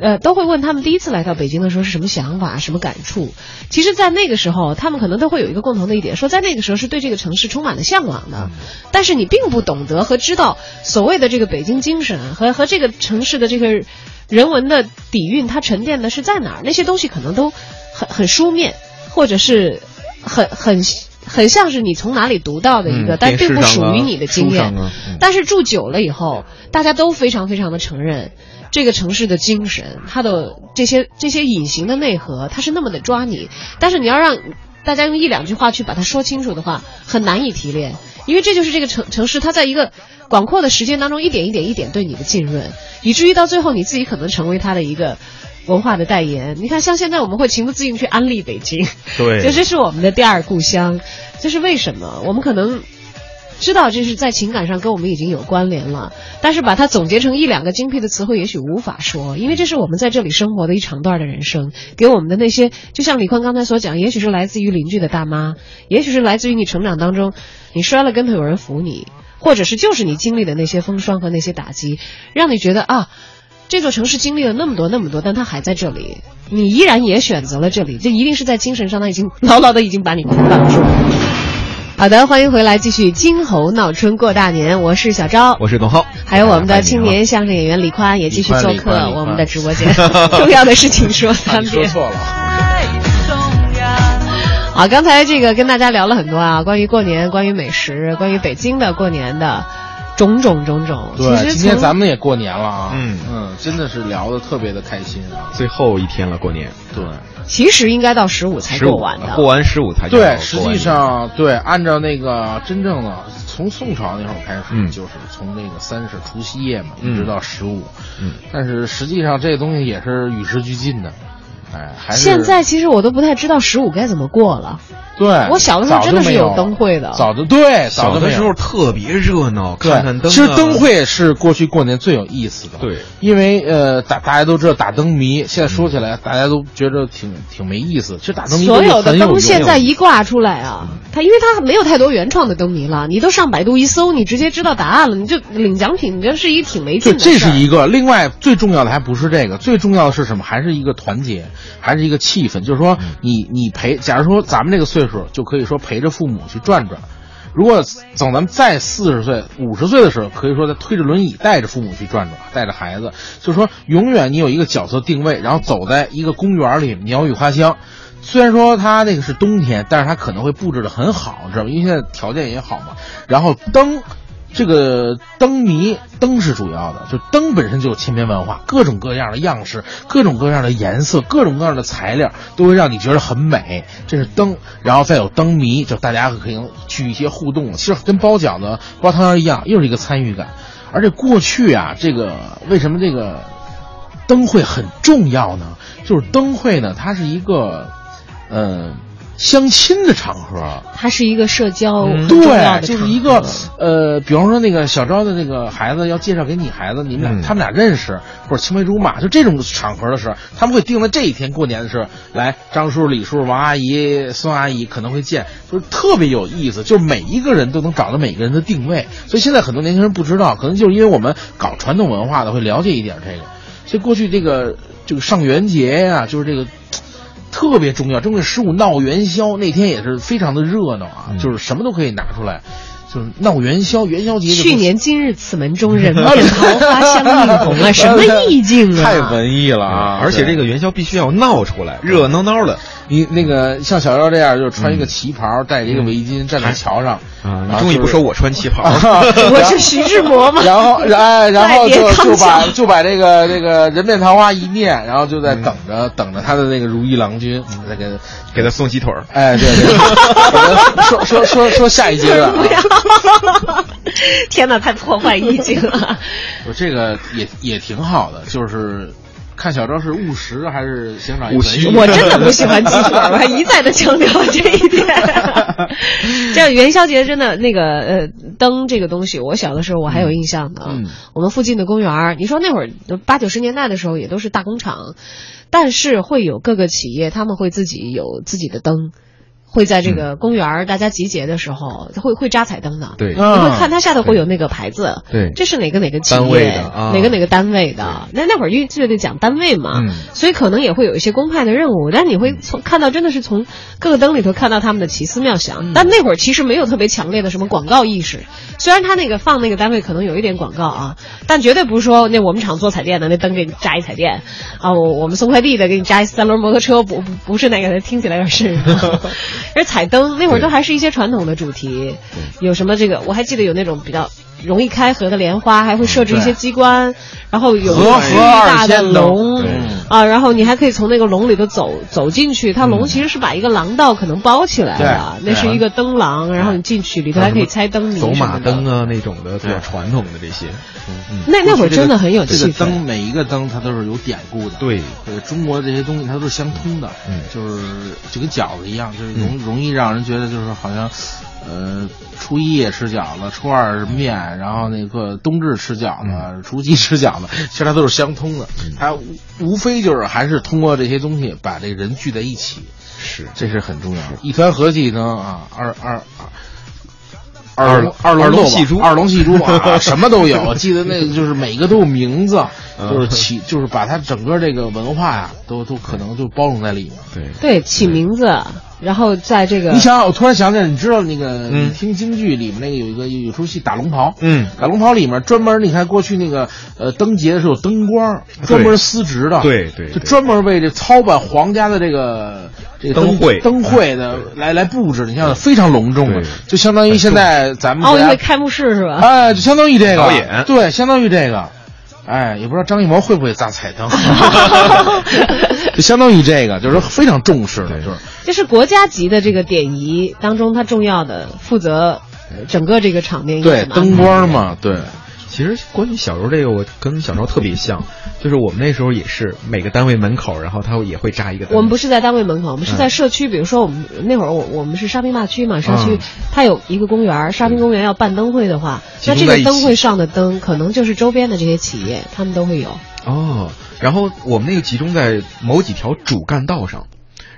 呃，都会问他们第一次来到北京的时候是什么想法、什么感触。其实，在那个时候，他们可能都会有一个共同的一点，说在那个时候是对这个城市充满了向往的，但是你并不懂得和知道所谓的这个北京精神和和这个城市的这个人文的底蕴，它沉淀的是在哪儿？那些东西可能都很很书面。或者是很很很像是你从哪里读到的一个，但并不属于你的经验。但是住久了以后，大家都非常非常的承认这个城市的精神，它的这些这些隐形的内核，它是那么的抓你。但是你要让大家用一两句话去把它说清楚的话，很难以提炼，因为这就是这个城城市，它在一个广阔的时间当中，一点一点一点对你的浸润，以至于到最后你自己可能成为它的一个。文化的代言，你看，像现在我们会情不自禁去安利北京，对，就 [LAUGHS] 这是我们的第二故乡。这是为什么？我们可能知道这是在情感上跟我们已经有关联了，但是把它总结成一两个精辟的词汇，也许无法说，因为这是我们在这里生活的一长段的人生，给我们的那些，就像李宽刚才所讲，也许是来自于邻居的大妈，也许是来自于你成长当中，你摔了跟头有人扶你，或者是就是你经历的那些风霜和那些打击，让你觉得啊。这座城市经历了那么多那么多，但它还在这里，你依然也选择了这里，这一定是在精神上，它已经牢牢的已经把你捆绑住。好的，欢迎回来，继续金猴闹春过大年，我是小昭，我是董浩，还有我们的青年相声演员李宽也继续做客我们的直播间。[LAUGHS] 重要的事情说三遍。[LAUGHS] 说错了。[LAUGHS] 好，刚才这个跟大家聊了很多啊，关于过年，关于美食，关于北京的过年的。种种种种，对，今天咱们也过年了啊，嗯。嗯，真的是聊的特别的开心啊，最后一天了，过年，对，其实应该到十五才过完的，过完十五才对，实际上对，按照那个真正的从宋朝那会儿开始，就是从那个三十除夕夜嘛，一直到十五，嗯，但是实际上这东西也是与时俱进的，哎，还是现在其实我都不太知道十五该怎么过了。对，我小的时候真的是有灯会的，早的对，小的时候特别热闹，看看灯。其实灯会是过去过年最有意思的，对，因为呃，大大家都知道打灯谜，现在说起来大家都觉得挺挺没意思。其实打灯谜所有的灯现在一挂出来啊，它因为它没有太多原创的灯谜了，你都上百度一搜，你直接知道答案了，你就领奖品，你这是一挺没劲的。这是一个，另外最重要的还不是这个，最重要的是什么？还是一个团结，还是一个气氛。就是说，你你陪，假如说咱们这个岁数，就可以说。陪着父母去转转，如果等咱们再四十岁、五十岁的时候，可以说再推着轮椅带着父母去转转，带着孩子，就是说永远你有一个角色定位，然后走在一个公园里，鸟语花香。虽然说它那个是冬天，但是它可能会布置的很好，知道吗？因为现在条件也好嘛。然后灯。这个灯谜，灯是主要的，就灯本身就有千变万化，各种各样的样式，各种各样的颜色，各种各样的材料，都会让你觉得很美。这是灯，然后再有灯谜，就大家可以去一些互动，其实跟包饺子、包汤圆一样，又是一个参与感。而且过去啊，这个为什么这个灯会很重要呢？就是灯会呢，它是一个，嗯。相亲的场合，它是一个社交，对，就是一个，呃，比方说那个小昭的那个孩子要介绍给你孩子，你们俩他们俩认识或者青梅竹马，就这种场合的时候，他们会定在这一天过年的时候来，张叔、李叔、王阿姨、孙阿姨可能会见，就是特别有意思，就是每一个人都能找到每个人的定位，所以现在很多年轻人不知道，可能就是因为我们搞传统文化的会了解一点这个，所以过去这个这个上元节呀，就是这个。特别重要，正月十五闹元宵那天也是非常的热闹啊，就是什么都可以拿出来。就是闹元宵，元宵节。去年今日此门中，人面桃花相映红啊，[LAUGHS] 什么意境啊？太文艺了啊！而且这个元宵必须要闹出来，热闹闹的。你那个像小妖这样，就是穿一个旗袍，戴一个围巾，站在桥上啊。你终于不说我穿旗袍，[LAUGHS] 我是徐志摩嘛。然后，哎，然后就就把就把这个这个人面桃花一念，然后就在等着等着他的那个如意郎君，再给给他送鸡腿儿。[LAUGHS] 哎，对对，说说说说下一阶段。[LAUGHS] 天哪，太破坏意境了。我这个也也挺好的，就是。看小昭是务实还是欣赏务虚？我真的不喜欢鸡腿，我还一再的强调这一点。[LAUGHS] 这样元宵节真的那个呃灯这个东西，我小的时候我还有印象的。嗯，我们附近的公园，你说那会儿八九十年代的时候也都是大工厂，但是会有各个企业他们会自己有自己的灯。会在这个公园大家集结的时候，会会扎彩灯的。对，你会看它下头会有那个牌子。对，这是哪个哪个企业，哪个哪个单位的？那那会儿因为就得讲单位嘛，所以可能也会有一些公派的任务。但你会从看到真的是从各个灯里头看到他们的奇思妙想。但那会儿其实没有特别强烈的什么广告意识。虽然他那个放那个单位可能有一点广告啊，但绝对不是说那我们厂做彩电的那灯给你扎一彩电啊，我我们送快递的给你扎一三轮摩托车，不不不是那个，听起来有点瘆人。[LAUGHS] 而彩灯那会儿都还是一些传统的主题，有什么这个我还记得有那种比较容易开合的莲花，还会设置一些机关，然后有巨大的龙啊，然后你还可以从那个龙里头走走进去，它龙其实是把一个廊道可能包起来的，那是一个灯廊，然后你进去里头还可以猜灯谜，走马灯啊那种的比较传统的这些，那那会儿真的很有气氛。灯每一个灯它都是有典故的，对，中国这些东西它都是相通的，就是就跟饺子一样，就是容容易让人觉得就是好像。呃，初一也吃饺子，初二面，然后那个冬至吃饺子，除夕吃饺子，[LAUGHS] 其实它都是相通的。它无非就是还是通过这些东西把这个人聚在一起，是，这是很重要的。一团和气呢啊，二二二二二二龙戏珠，二龙戏珠啊，[LAUGHS] 什么都有。记得那个就是每个都有名字，就是起，[LAUGHS] 就是把它整个这个文化呀，都都可能就包容在里面。对对，起名字。然后在这个，你想想，我突然想起来，你知道那个，你听京剧里面那个有一个有出戏打龙袍，嗯，打龙袍里面专门你看过去那个呃灯节的时候有灯光，专门司职的，对对，就专门为这操办皇家的这个这个灯会灯会的来来布置，你像非常隆重的，就相当于现在咱们奥运会开幕式是吧？哎，就相当于这个。导演，对，相当于这个。哎，也不知道张艺谋会不会砸彩灯，[LAUGHS] 就相当于这个，就是非常重视的，就是这是国家级的这个典仪当中，它重要的负责整个这个场面对灯光嘛，对。其实关于小时候这个，我跟小时候特别像，就是我们那时候也是每个单位门口，然后他也会扎一个。我们不是在单位门口，我们是在社区。比如说我们那会儿，我我们是沙坪坝区嘛，沙区它有一个公园，沙坪公园要办灯会的话，那这个灯会上的灯可能就是周边的这些企业，他们都会有。哦，然后我们那个集中在某几条主干道上。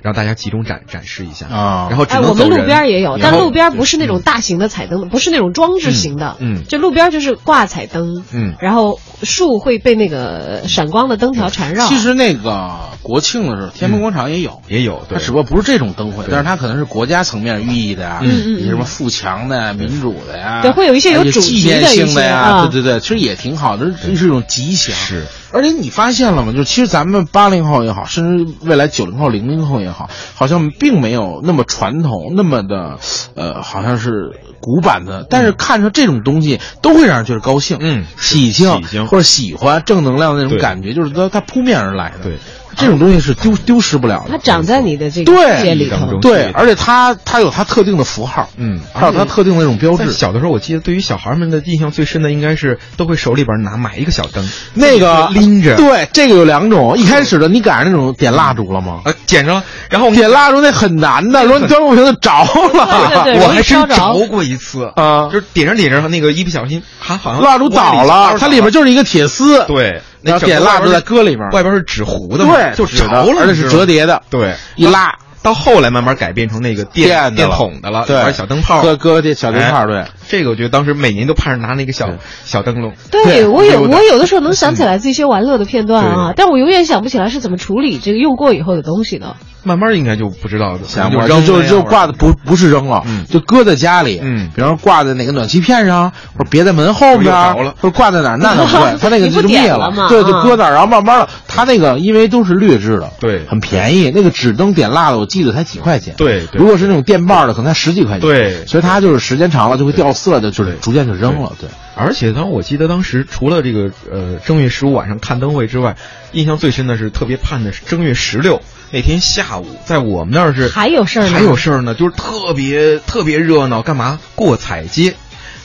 让大家集中展展示一下。啊，然后哎，我们路边也有，但路边不是那种大型的彩灯，不是那种装置型的，嗯，就路边就是挂彩灯，嗯，然后树会被那个闪光的灯条缠绕。其实那个国庆的时候，天安门广场也有，也有，它只不过不是这种灯会，但是它可能是国家层面寓意的呀，嗯嗯，什么富强的、民主的呀，对，会有一些有纪念性的呀，对对对，其实也挺好的，这是一种吉祥。是，而且你发现了吗？就其实咱们八零后也好，甚至未来九零后、零零后也好，好像。并没有那么传统，那么的，呃，好像是古板的，但是看着这种东西都会让人觉得高兴，嗯，喜庆或者喜欢正能量的那种感觉，就是它它扑面而来的。对，这种东西是丢丢失不了的。它长在你的这个世界里头，对，而且它它有它特定的符号，嗯，还有它特定的那种标志。小的时候，我记得对于小孩们的印象最深的，应该是都会手里边拿买一个小灯，那个拎着。对，这个有两种。一开始的，你赶上那种点蜡烛了吗？呃，点着了。然后点蜡烛那很难的，如果你端不平就着了。[LAUGHS] 我还真着过一次啊，就是点着点着，那个一不小心，还好像蜡烛倒了，它里边就是一个铁丝。对，那点蜡烛在搁里面，外边是纸糊的，对，就潮了，而且是折叠的。对，一拉。到后来慢慢改变成那个电电筒的了，对，小灯泡，搁搁这小灯泡，对，这个我觉得当时每年都盼着拿那个小小灯笼。对我有我有的时候能想起来这些玩乐的片段啊，但我永远想不起来是怎么处理这个用过以后的东西的。慢慢应该就不知道的，想就扔就就挂的不不是扔了，就搁在家里，嗯，比方说挂在哪个暖气片上，或者别在门后边，或者挂在哪儿，那倒不会，[LAUGHS] 它那个就灭了，对，就搁那儿，然后慢慢的，它那个因为都是劣质的，对，很便宜，那个纸灯点蜡的，我记得才几块钱，对，如果是那种电棒的，可能才十几块钱，对，所以它就是时间长了就会掉色的，就是逐渐就扔了，对。而且当我记得当时除了这个呃正月十五晚上看灯会之外，印象最深的是特别盼的是正月十六那天下午，在我们那儿是还有事儿，还有事儿呢，就是特别特别热闹，干嘛过彩街。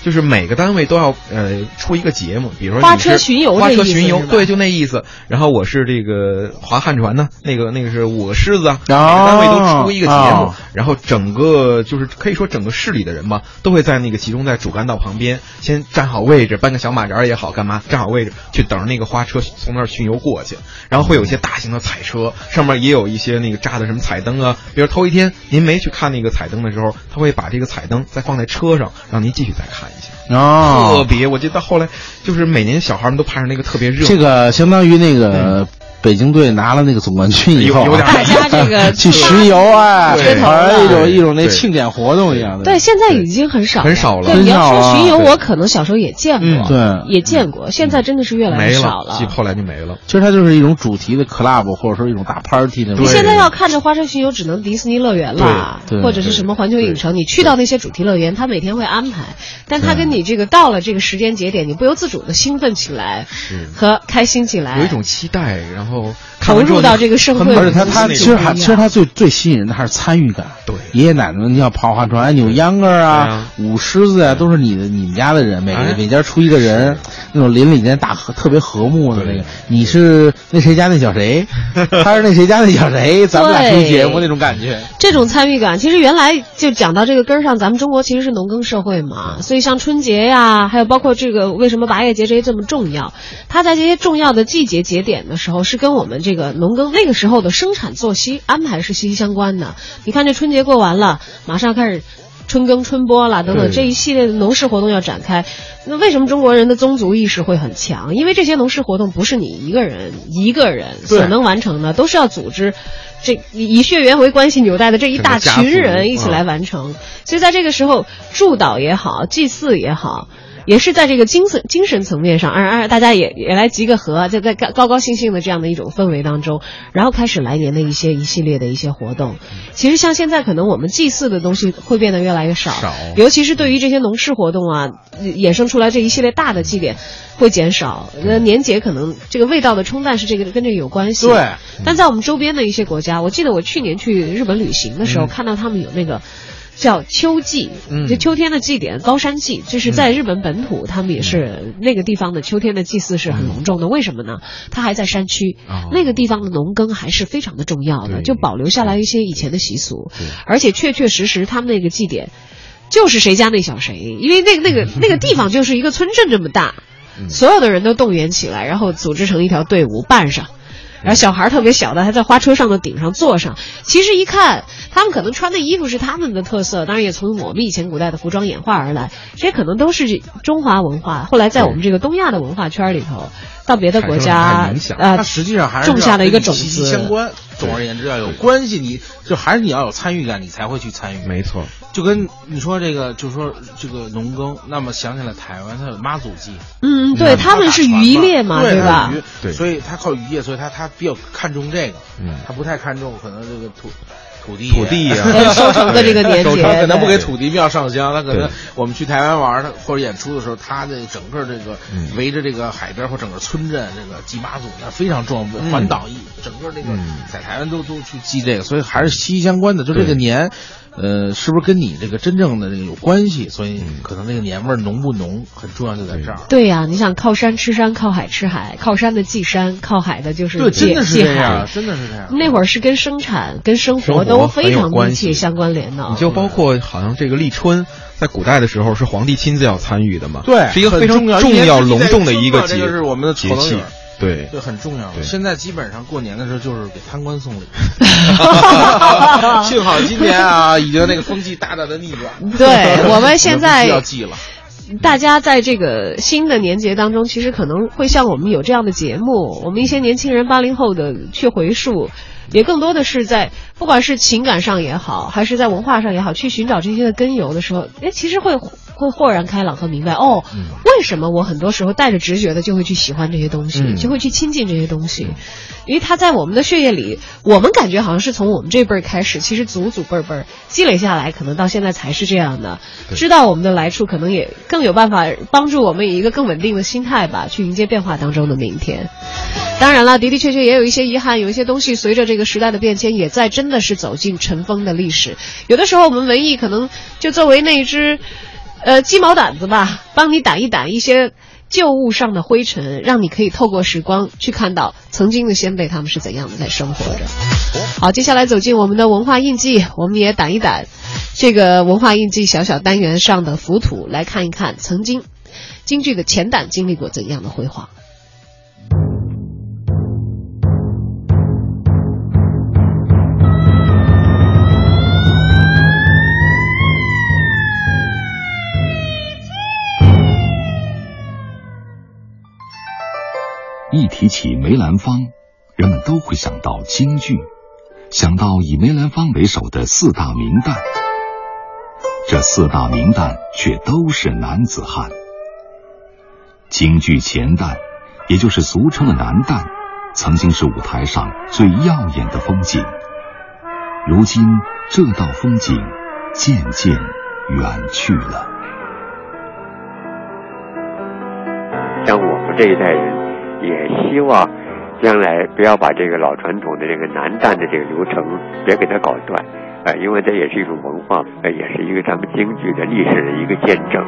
就是每个单位都要呃出一个节目，比如说花车巡游，花车巡游，对，就那意思。然后我是这个划旱船呢，那个那个是我狮子啊，每个单位都出一个节目，然后整个就是可以说整个市里的人吧，都会在那个集中在主干道旁边，先站好位置，搬个小马扎也好，干嘛站好位置去等着那个花车从那儿巡游过去。然后会有一些大型的彩车，上面也有一些那个扎的什么彩灯啊。比如头一天您没去看那个彩灯的时候，他会把这个彩灯再放在车上，让您继续再看。哦，特别，我记得后来就是每年小孩们都盼着那个特别热。这个相当于那个北京队拿了那个总冠军以后，大家这个去巡游啊，哎，一种一种那庆典活动一样的。对，现在已经很少很少了。对，你要说巡游，我可能小时候也见过，对，也见过。现在真的是越来越少了，后来就没了。其实它就是一种主题的 club，或者说一种大 party 那种。你现在要看着花车巡游，只能迪士尼乐园了，或者是什么环球影城。你去到那些主题乐园，他每天会安排，但他跟你这个到了这个时间节点，你不由自主的兴奋起来和开心起来，有一种期待，然后。投入到这个社会，而且他他其实还其实他最最吸引人的还是参与感。对，爷爷奶奶们，你要跑划船、扭秧歌啊、舞狮子呀，都是你的你们家的人，每个每家出一个人，那种邻里间大和特别和睦的那个。你是那谁家那小谁，[LAUGHS] 他是那谁家那小谁，咱们俩出节目那种感觉。这种参与感，其实原来就讲到这个根儿上，咱们中国其实是农耕社会嘛，所以像春节呀，还有包括这个为什么八月节这些这么重要，它在这些重要的季节节点的时候，是跟我们这个农耕那个时候的生产作息安排是息息相关的。你看这春节过完了，马上开始春耕春播了，等等这一系列的农事活动要展开。那为什么中国人的宗族意识会很强？因为这些农事活动不是你一个人一个人所能完成的，都是要组织这以血缘为关系纽带的这一大群人一起来完成。所以在这个时候，祝祷也好，祭祀也好。也是在这个精神精神层面上，而而大家也也来集个合，就在高高高兴兴的这样的一种氛围当中，然后开始来年的一些一系列的一些活动。其实像现在可能我们祭祀的东西会变得越来越少，尤其是对于这些农事活动啊，衍生出来这一系列大的祭典会减少。那年节可能这个味道的冲淡是这个跟这个有关系。对。但在我们周边的一些国家，我记得我去年去日本旅行的时候，看到他们有那个。叫秋祭，就秋天的祭典高山祭，就是在日本本土，他们也是那个地方的秋天的祭祀是很隆重的。为什么呢？它还在山区，那个地方的农耕还是非常的重要的，就保留下来一些以前的习俗，而且确确实实他们那个祭典就是谁家那小谁，因为那个那个 [LAUGHS] 那个地方就是一个村镇这么大，所有的人都动员起来，然后组织成一条队伍办上。然后小孩特别小的还在花车上的顶上坐上，其实一看他们可能穿的衣服是他们的特色，当然也从我们以前古代的服装演化而来，这些可能都是中华文化。后来在我们这个东亚的文化圈里头，到别的国家呃，它实际上还是种下的一个种子，相关。总而言之要有关系，你就还是你要有参与感，你才会去参与。没错，就跟你说这个，就说这个农耕，那么想起来台湾它有妈祖祭，嗯，对，他们是渔猎嘛，对吧？对，所以他靠渔业，所以他他比较看重这个，嗯，他不太看重可能这个土。土地，土地呀，[LAUGHS] 收成的这个年节，可能不给土地庙上香。他可能我们去台湾玩，他或者演出的时候，他的整个这个围着这个海边或整个村镇，这个祭妈祖那非常重要，环岛一整个这个在台湾都都去祭这个，所以还是息息相关的。就这个年。呃，是不是跟你这个真正的这个有关系？所以可能那个年味儿浓不浓，很重要就在这儿。对呀，你想靠山吃山，靠海吃海，靠山的祭山，靠海的就是对，真的是这样，真的是这样。那会儿是跟生产、跟生活都非常密切相关联的。你就包括好像这个立春，在古代的时候是皇帝亲自要参与的嘛？对，是一个非常重要、隆重的一个节，是我们的节气。对，这，很重要。现在基本上过年的时候就是给贪官送礼。[LAUGHS] 幸好今年啊，已经那个风气大大的逆转。对 [LAUGHS] 我们现在要记了。大家在这个新的年节当中，其实可能会像我们有这样的节目，我们一些年轻人八零后的去回溯，也更多的是在不管是情感上也好，还是在文化上也好，去寻找这些的根由的时候，哎，其实会会豁然开朗和明白，哦，为什么我很多时候带着直觉的就会去喜欢这些东西，就会去亲近这些东西，因为它在我们的血液里，我们感觉好像是从我们这辈儿开始，其实祖祖辈辈儿积累下来，可能到现在才是这样的。知道我们的来处，可能也更有办法帮助我们以一个更稳定的心态吧，去迎接变化当中的明天。当然了，的的确确也有一些遗憾，有一些东西随着这个时代的变迁，也在真的是走进尘封的历史。有的时候，我们文艺可能就作为那一只，呃，鸡毛掸子吧，帮你掸一掸一些旧物上的灰尘，让你可以透过时光去看到曾经的先辈他们是怎样的在生活着。好，接下来走进我们的文化印记，我们也掸一掸这个文化印记小小单元上的浮土，来看一看曾经京剧的前胆经历过怎样的辉煌。一提起梅兰芳，人们都会想到京剧，想到以梅兰芳为首的四大名旦。这四大名旦却都是男子汉。京剧前旦，也就是俗称的男旦，曾经是舞台上最耀眼的风景。如今，这道风景渐渐远去了。像我们这一代人。也希望将来不要把这个老传统的这个男旦的这个流程别给它搞断，啊，因为这也是一种文化，呃，也是一个咱们京剧的历史的一个见证。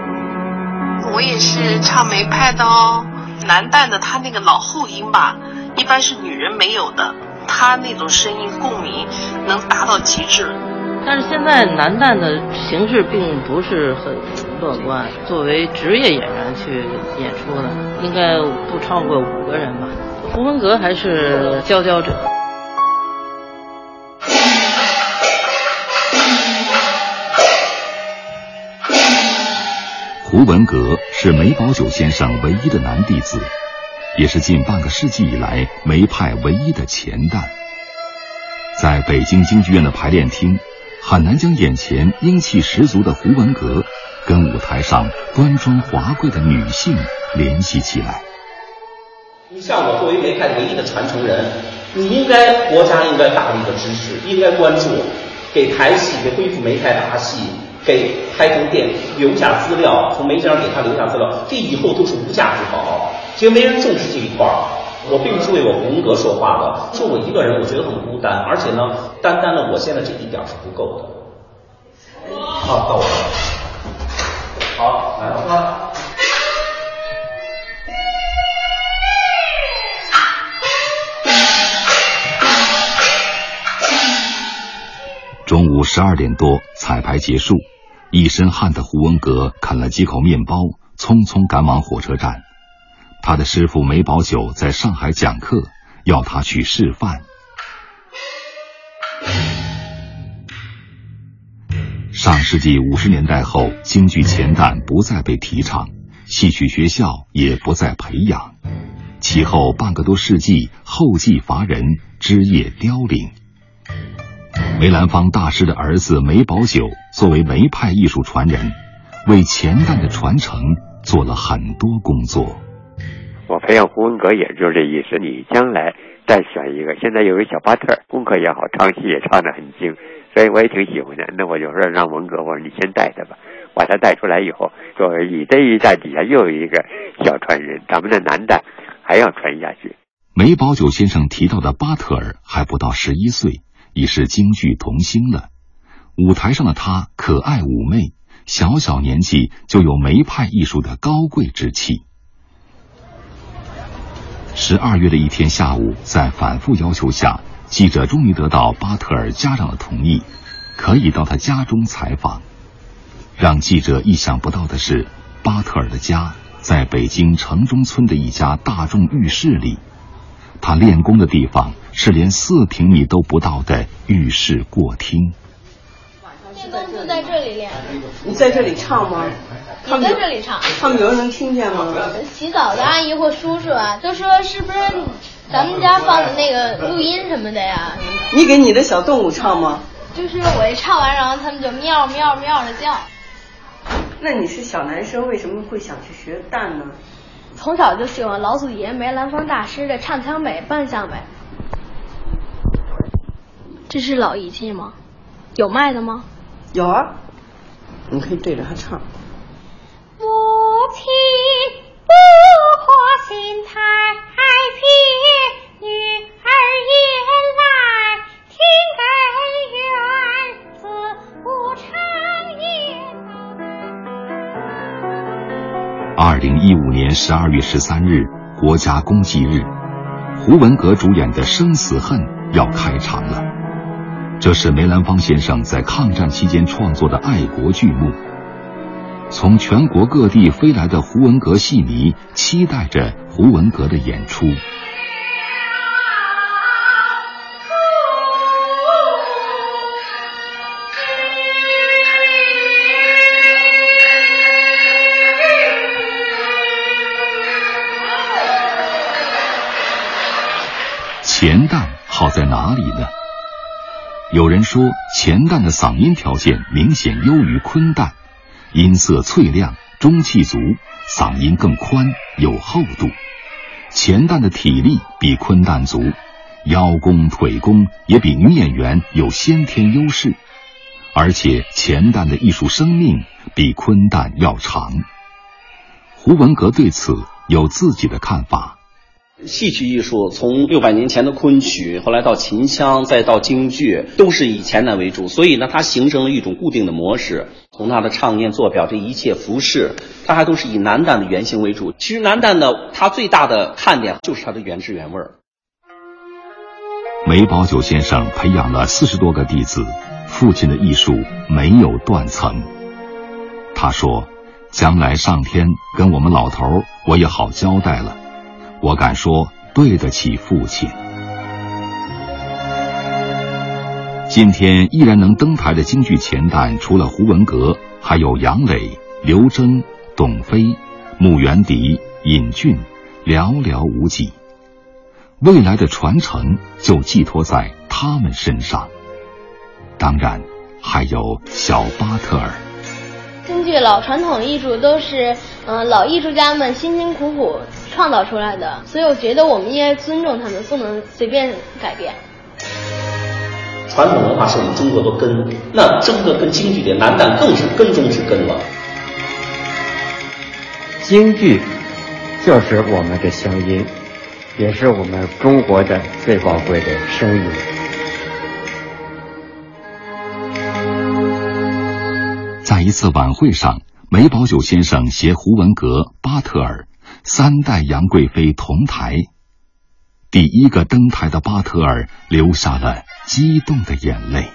我也是唱梅派的哦，男旦的他那个老后音吧，一般是女人没有的，他那种声音共鸣能达到极致。但是现在男旦的形式并不是很乐观，作为职业演员去演出的，应该不超过五个人吧。胡文阁还是佼佼者。胡文阁是梅葆玖先生唯一的男弟子，也是近半个世纪以来梅派唯一的前旦。在北京京剧院的排练厅。很难将眼前英气十足的胡文阁跟舞台上端庄华贵的女性联系起来。你像我作为梅派唯一的传承人，你应该国家应该大力的支持，应该关注，给台戏给恢复梅派大戏，给开通店留下资料，从梅家给他留下资料，这以后都是无价之宝。其实没人重视这一块儿。我并不是为我胡文阁说话的，就我一个人，我觉得很孤单，而且呢，单单的我现在这一点是不够的。好，到我了。好，来了。中午十二点多，彩排结束，一身汗的胡文阁啃了几口面包，匆匆赶往火车站。他的师傅梅葆玖在上海讲课，要他去示范。上世纪五十年代后，京剧前旦不再被提倡，戏曲学校也不再培养，其后半个多世纪后继乏人，枝叶凋零。梅兰芳大师的儿子梅葆玖作为梅派艺术传人，为前旦的传承做了很多工作。我培养胡文阁，也就是这意思。你将来再选一个，现在有个小巴特，功课也好，唱戏也唱得很精，所以我也挺喜欢的。那我就说让文革，我说你先带他吧，把他带出来以后，作为你这一代底下又有一个小传人，咱们的男的还要传下去。梅葆玖先生提到的巴特尔还不到十一岁，已是京剧童星了。舞台上的他可爱妩媚，小小年纪就有梅派艺术的高贵之气。十二月的一天下午，在反复要求下，记者终于得到巴特尔家长的同意，可以到他家中采访。让记者意想不到的是，巴特尔的家在北京城中村的一家大众浴室里，他练功的地方是连四平米都不到的浴室过厅。练功就在这里练。你在这里唱吗？你在这里唱，他们有人能听见吗？洗澡的阿姨或叔叔啊，都说是不是咱们家放的那个录音什么的呀？你给你的小动物唱吗？就是我一唱完，然后他们就喵喵喵的叫。那你是小男生，为什么会想去学旦呢？从小就喜欢老祖爷梅兰芳大师的唱腔美、扮相美。这是老仪器吗？有卖的吗？有啊，你可以对着它唱。母亲不可心太平，女儿也来听根源自不长言。二零一五年十二月十三日，国家公祭日，胡文阁主演的《生死恨》要开场了。这是梅兰芳先生在抗战期间创作的爱国剧目。从全国各地飞来的胡文阁戏迷期待着胡文阁的演出。钱旦好在哪里呢？有人说，钱旦的嗓音条件明显优于昆旦，音色脆亮，中气足，嗓音更宽有厚度。钱旦的体力比昆旦足，腰功腿功也比女演员有先天优势，而且钱旦的艺术生命比昆旦要长。胡文阁对此有自己的看法。戏曲艺术从六百年前的昆曲，后来到秦腔，再到京剧，都是以钱旦为主，所以呢，它形成了一种固定的模式。从他的唱念、做表这一切服饰，他还都是以男旦的原型为主。其实男旦呢，它最大的看点就是它的原汁原味儿。梅葆玖先生培养了四十多个弟子，父亲的艺术没有断层。他说：“将来上天跟我们老头儿，我也好交代了。”我敢说，对得起父亲。今天依然能登台的京剧前旦，除了胡文阁，还有杨磊、刘铮、董飞、穆元迪、尹俊，寥寥无几。未来的传承就寄托在他们身上。当然，还有小巴特尔。京剧老传统艺术都是，嗯、老艺术家们辛辛苦苦创造出来的，所以我觉得我们应该尊重他们，不能随便改变。传统文化是我们中国的根，那这个跟京剧的男旦更是根中之根了。京剧就是我们的乡音，也是我们中国的最宝贵的声音。在一次晚会上，梅葆玖先生携胡文阁、巴特尔三代杨贵妃同台。第一个登台的巴特尔流下了激动的眼泪。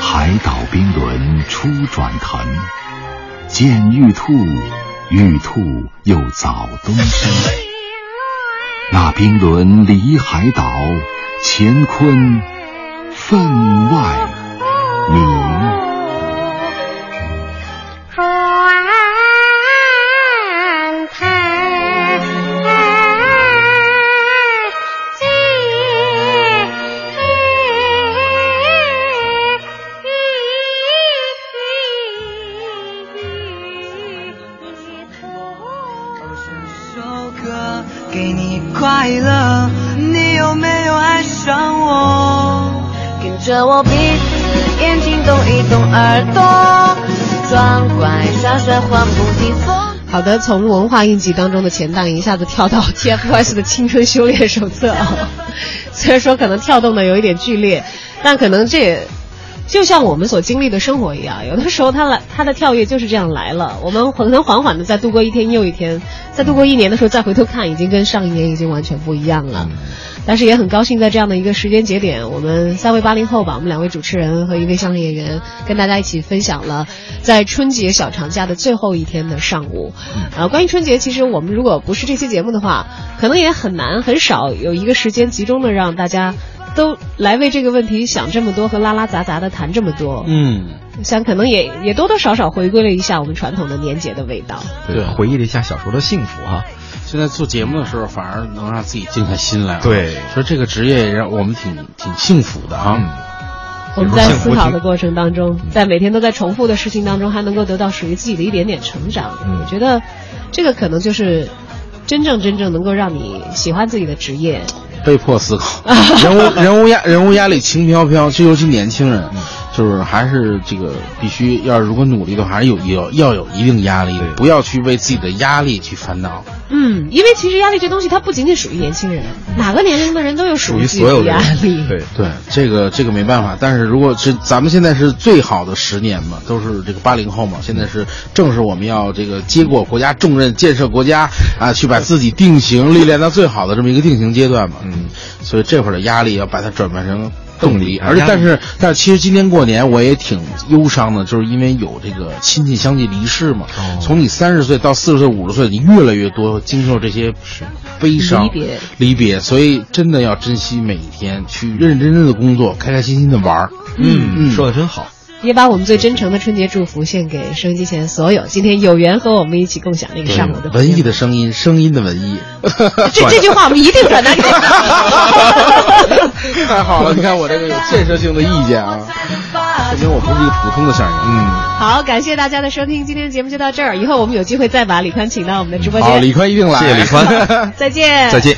海岛冰轮初转腾。见玉兔，玉兔又早东升。那冰轮离海岛，乾坤分外明。给你快乐，你有没有爱上我？跟着我鼻子、眼睛动一动，耳朵装乖耍帅，换不停风。好的，从文化印记当中的前档一下子跳到 TFBOYS 的青春修炼手册啊，[LAUGHS] 虽然说可能跳动的有一点剧烈，但可能这也。就像我们所经历的生活一样，有的时候他来他的跳跃就是这样来了。我们可能缓缓的再度过一天又一天，再度过一年的时候再回头看，已经跟上一年已经完全不一样了。但是也很高兴在这样的一个时间节点，我们三位八零后吧，我们两位主持人和一位相声演员跟大家一起分享了在春节小长假的最后一天的上午。呃，关于春节，其实我们如果不是这期节目的话，可能也很难很少有一个时间集中的让大家都来为这个问题想这么多和拉拉杂杂的谈这么多。嗯，想可能也也多多少少回归了一下我们传统的年节的味道。对，回忆了一下小时候的幸福哈。现在做节目的时候，反而能让自己静下心来。对，所以这个职业也让我们挺挺幸福的啊。我们在思考的过程当中，在每天都在重复的事情当中，还能够得到属于自己的一点点成长。我觉得，这个可能就是真正真正能够让你喜欢自己的职业。被迫思考，人物人物压人物压力轻飘飘，就尤其年轻人，就是还是这个必须要如果努力的话，还是有有要有一定压力的，不要去为自己的压力去烦恼。嗯，因为其实压力这东西它不仅仅属于年轻人，哪个年龄的人都有属于所有的压力。对对，这个这个没办法。但是如果是咱们现在是最好的十年嘛，都是这个八零后嘛，现在是正是我们要这个接过国家重任，建设国家啊，去把自己定型历练到最好的这么一个定型阶段嘛。嗯，所以这会儿的压力要把它转变成。动力，而且但是但是，其实今年过年我也挺忧伤的，就是因为有这个亲戚相继离世嘛。从你三十岁到四十岁、五十岁，你越来越多经受这些悲伤、离别、离别，所以真的要珍惜每一天，去认认真真的工作，开开心心的玩儿。嗯嗯，说的真好。也把我们最真诚的春节祝福献给收音机前所有今天有缘和我们一起共享那个上午的文艺的声音，声音的文艺。[LAUGHS] 这这句话我们一定转达给。[LAUGHS] 太好了，你看我这个有建设性的意见啊，[LAUGHS] 说明我不是一个普通的相声嗯，好，感谢大家的收听，今天的节目就到这儿，以后我们有机会再把李宽请到我们的直播间。好，李宽一定来，谢谢李宽，再见，再见。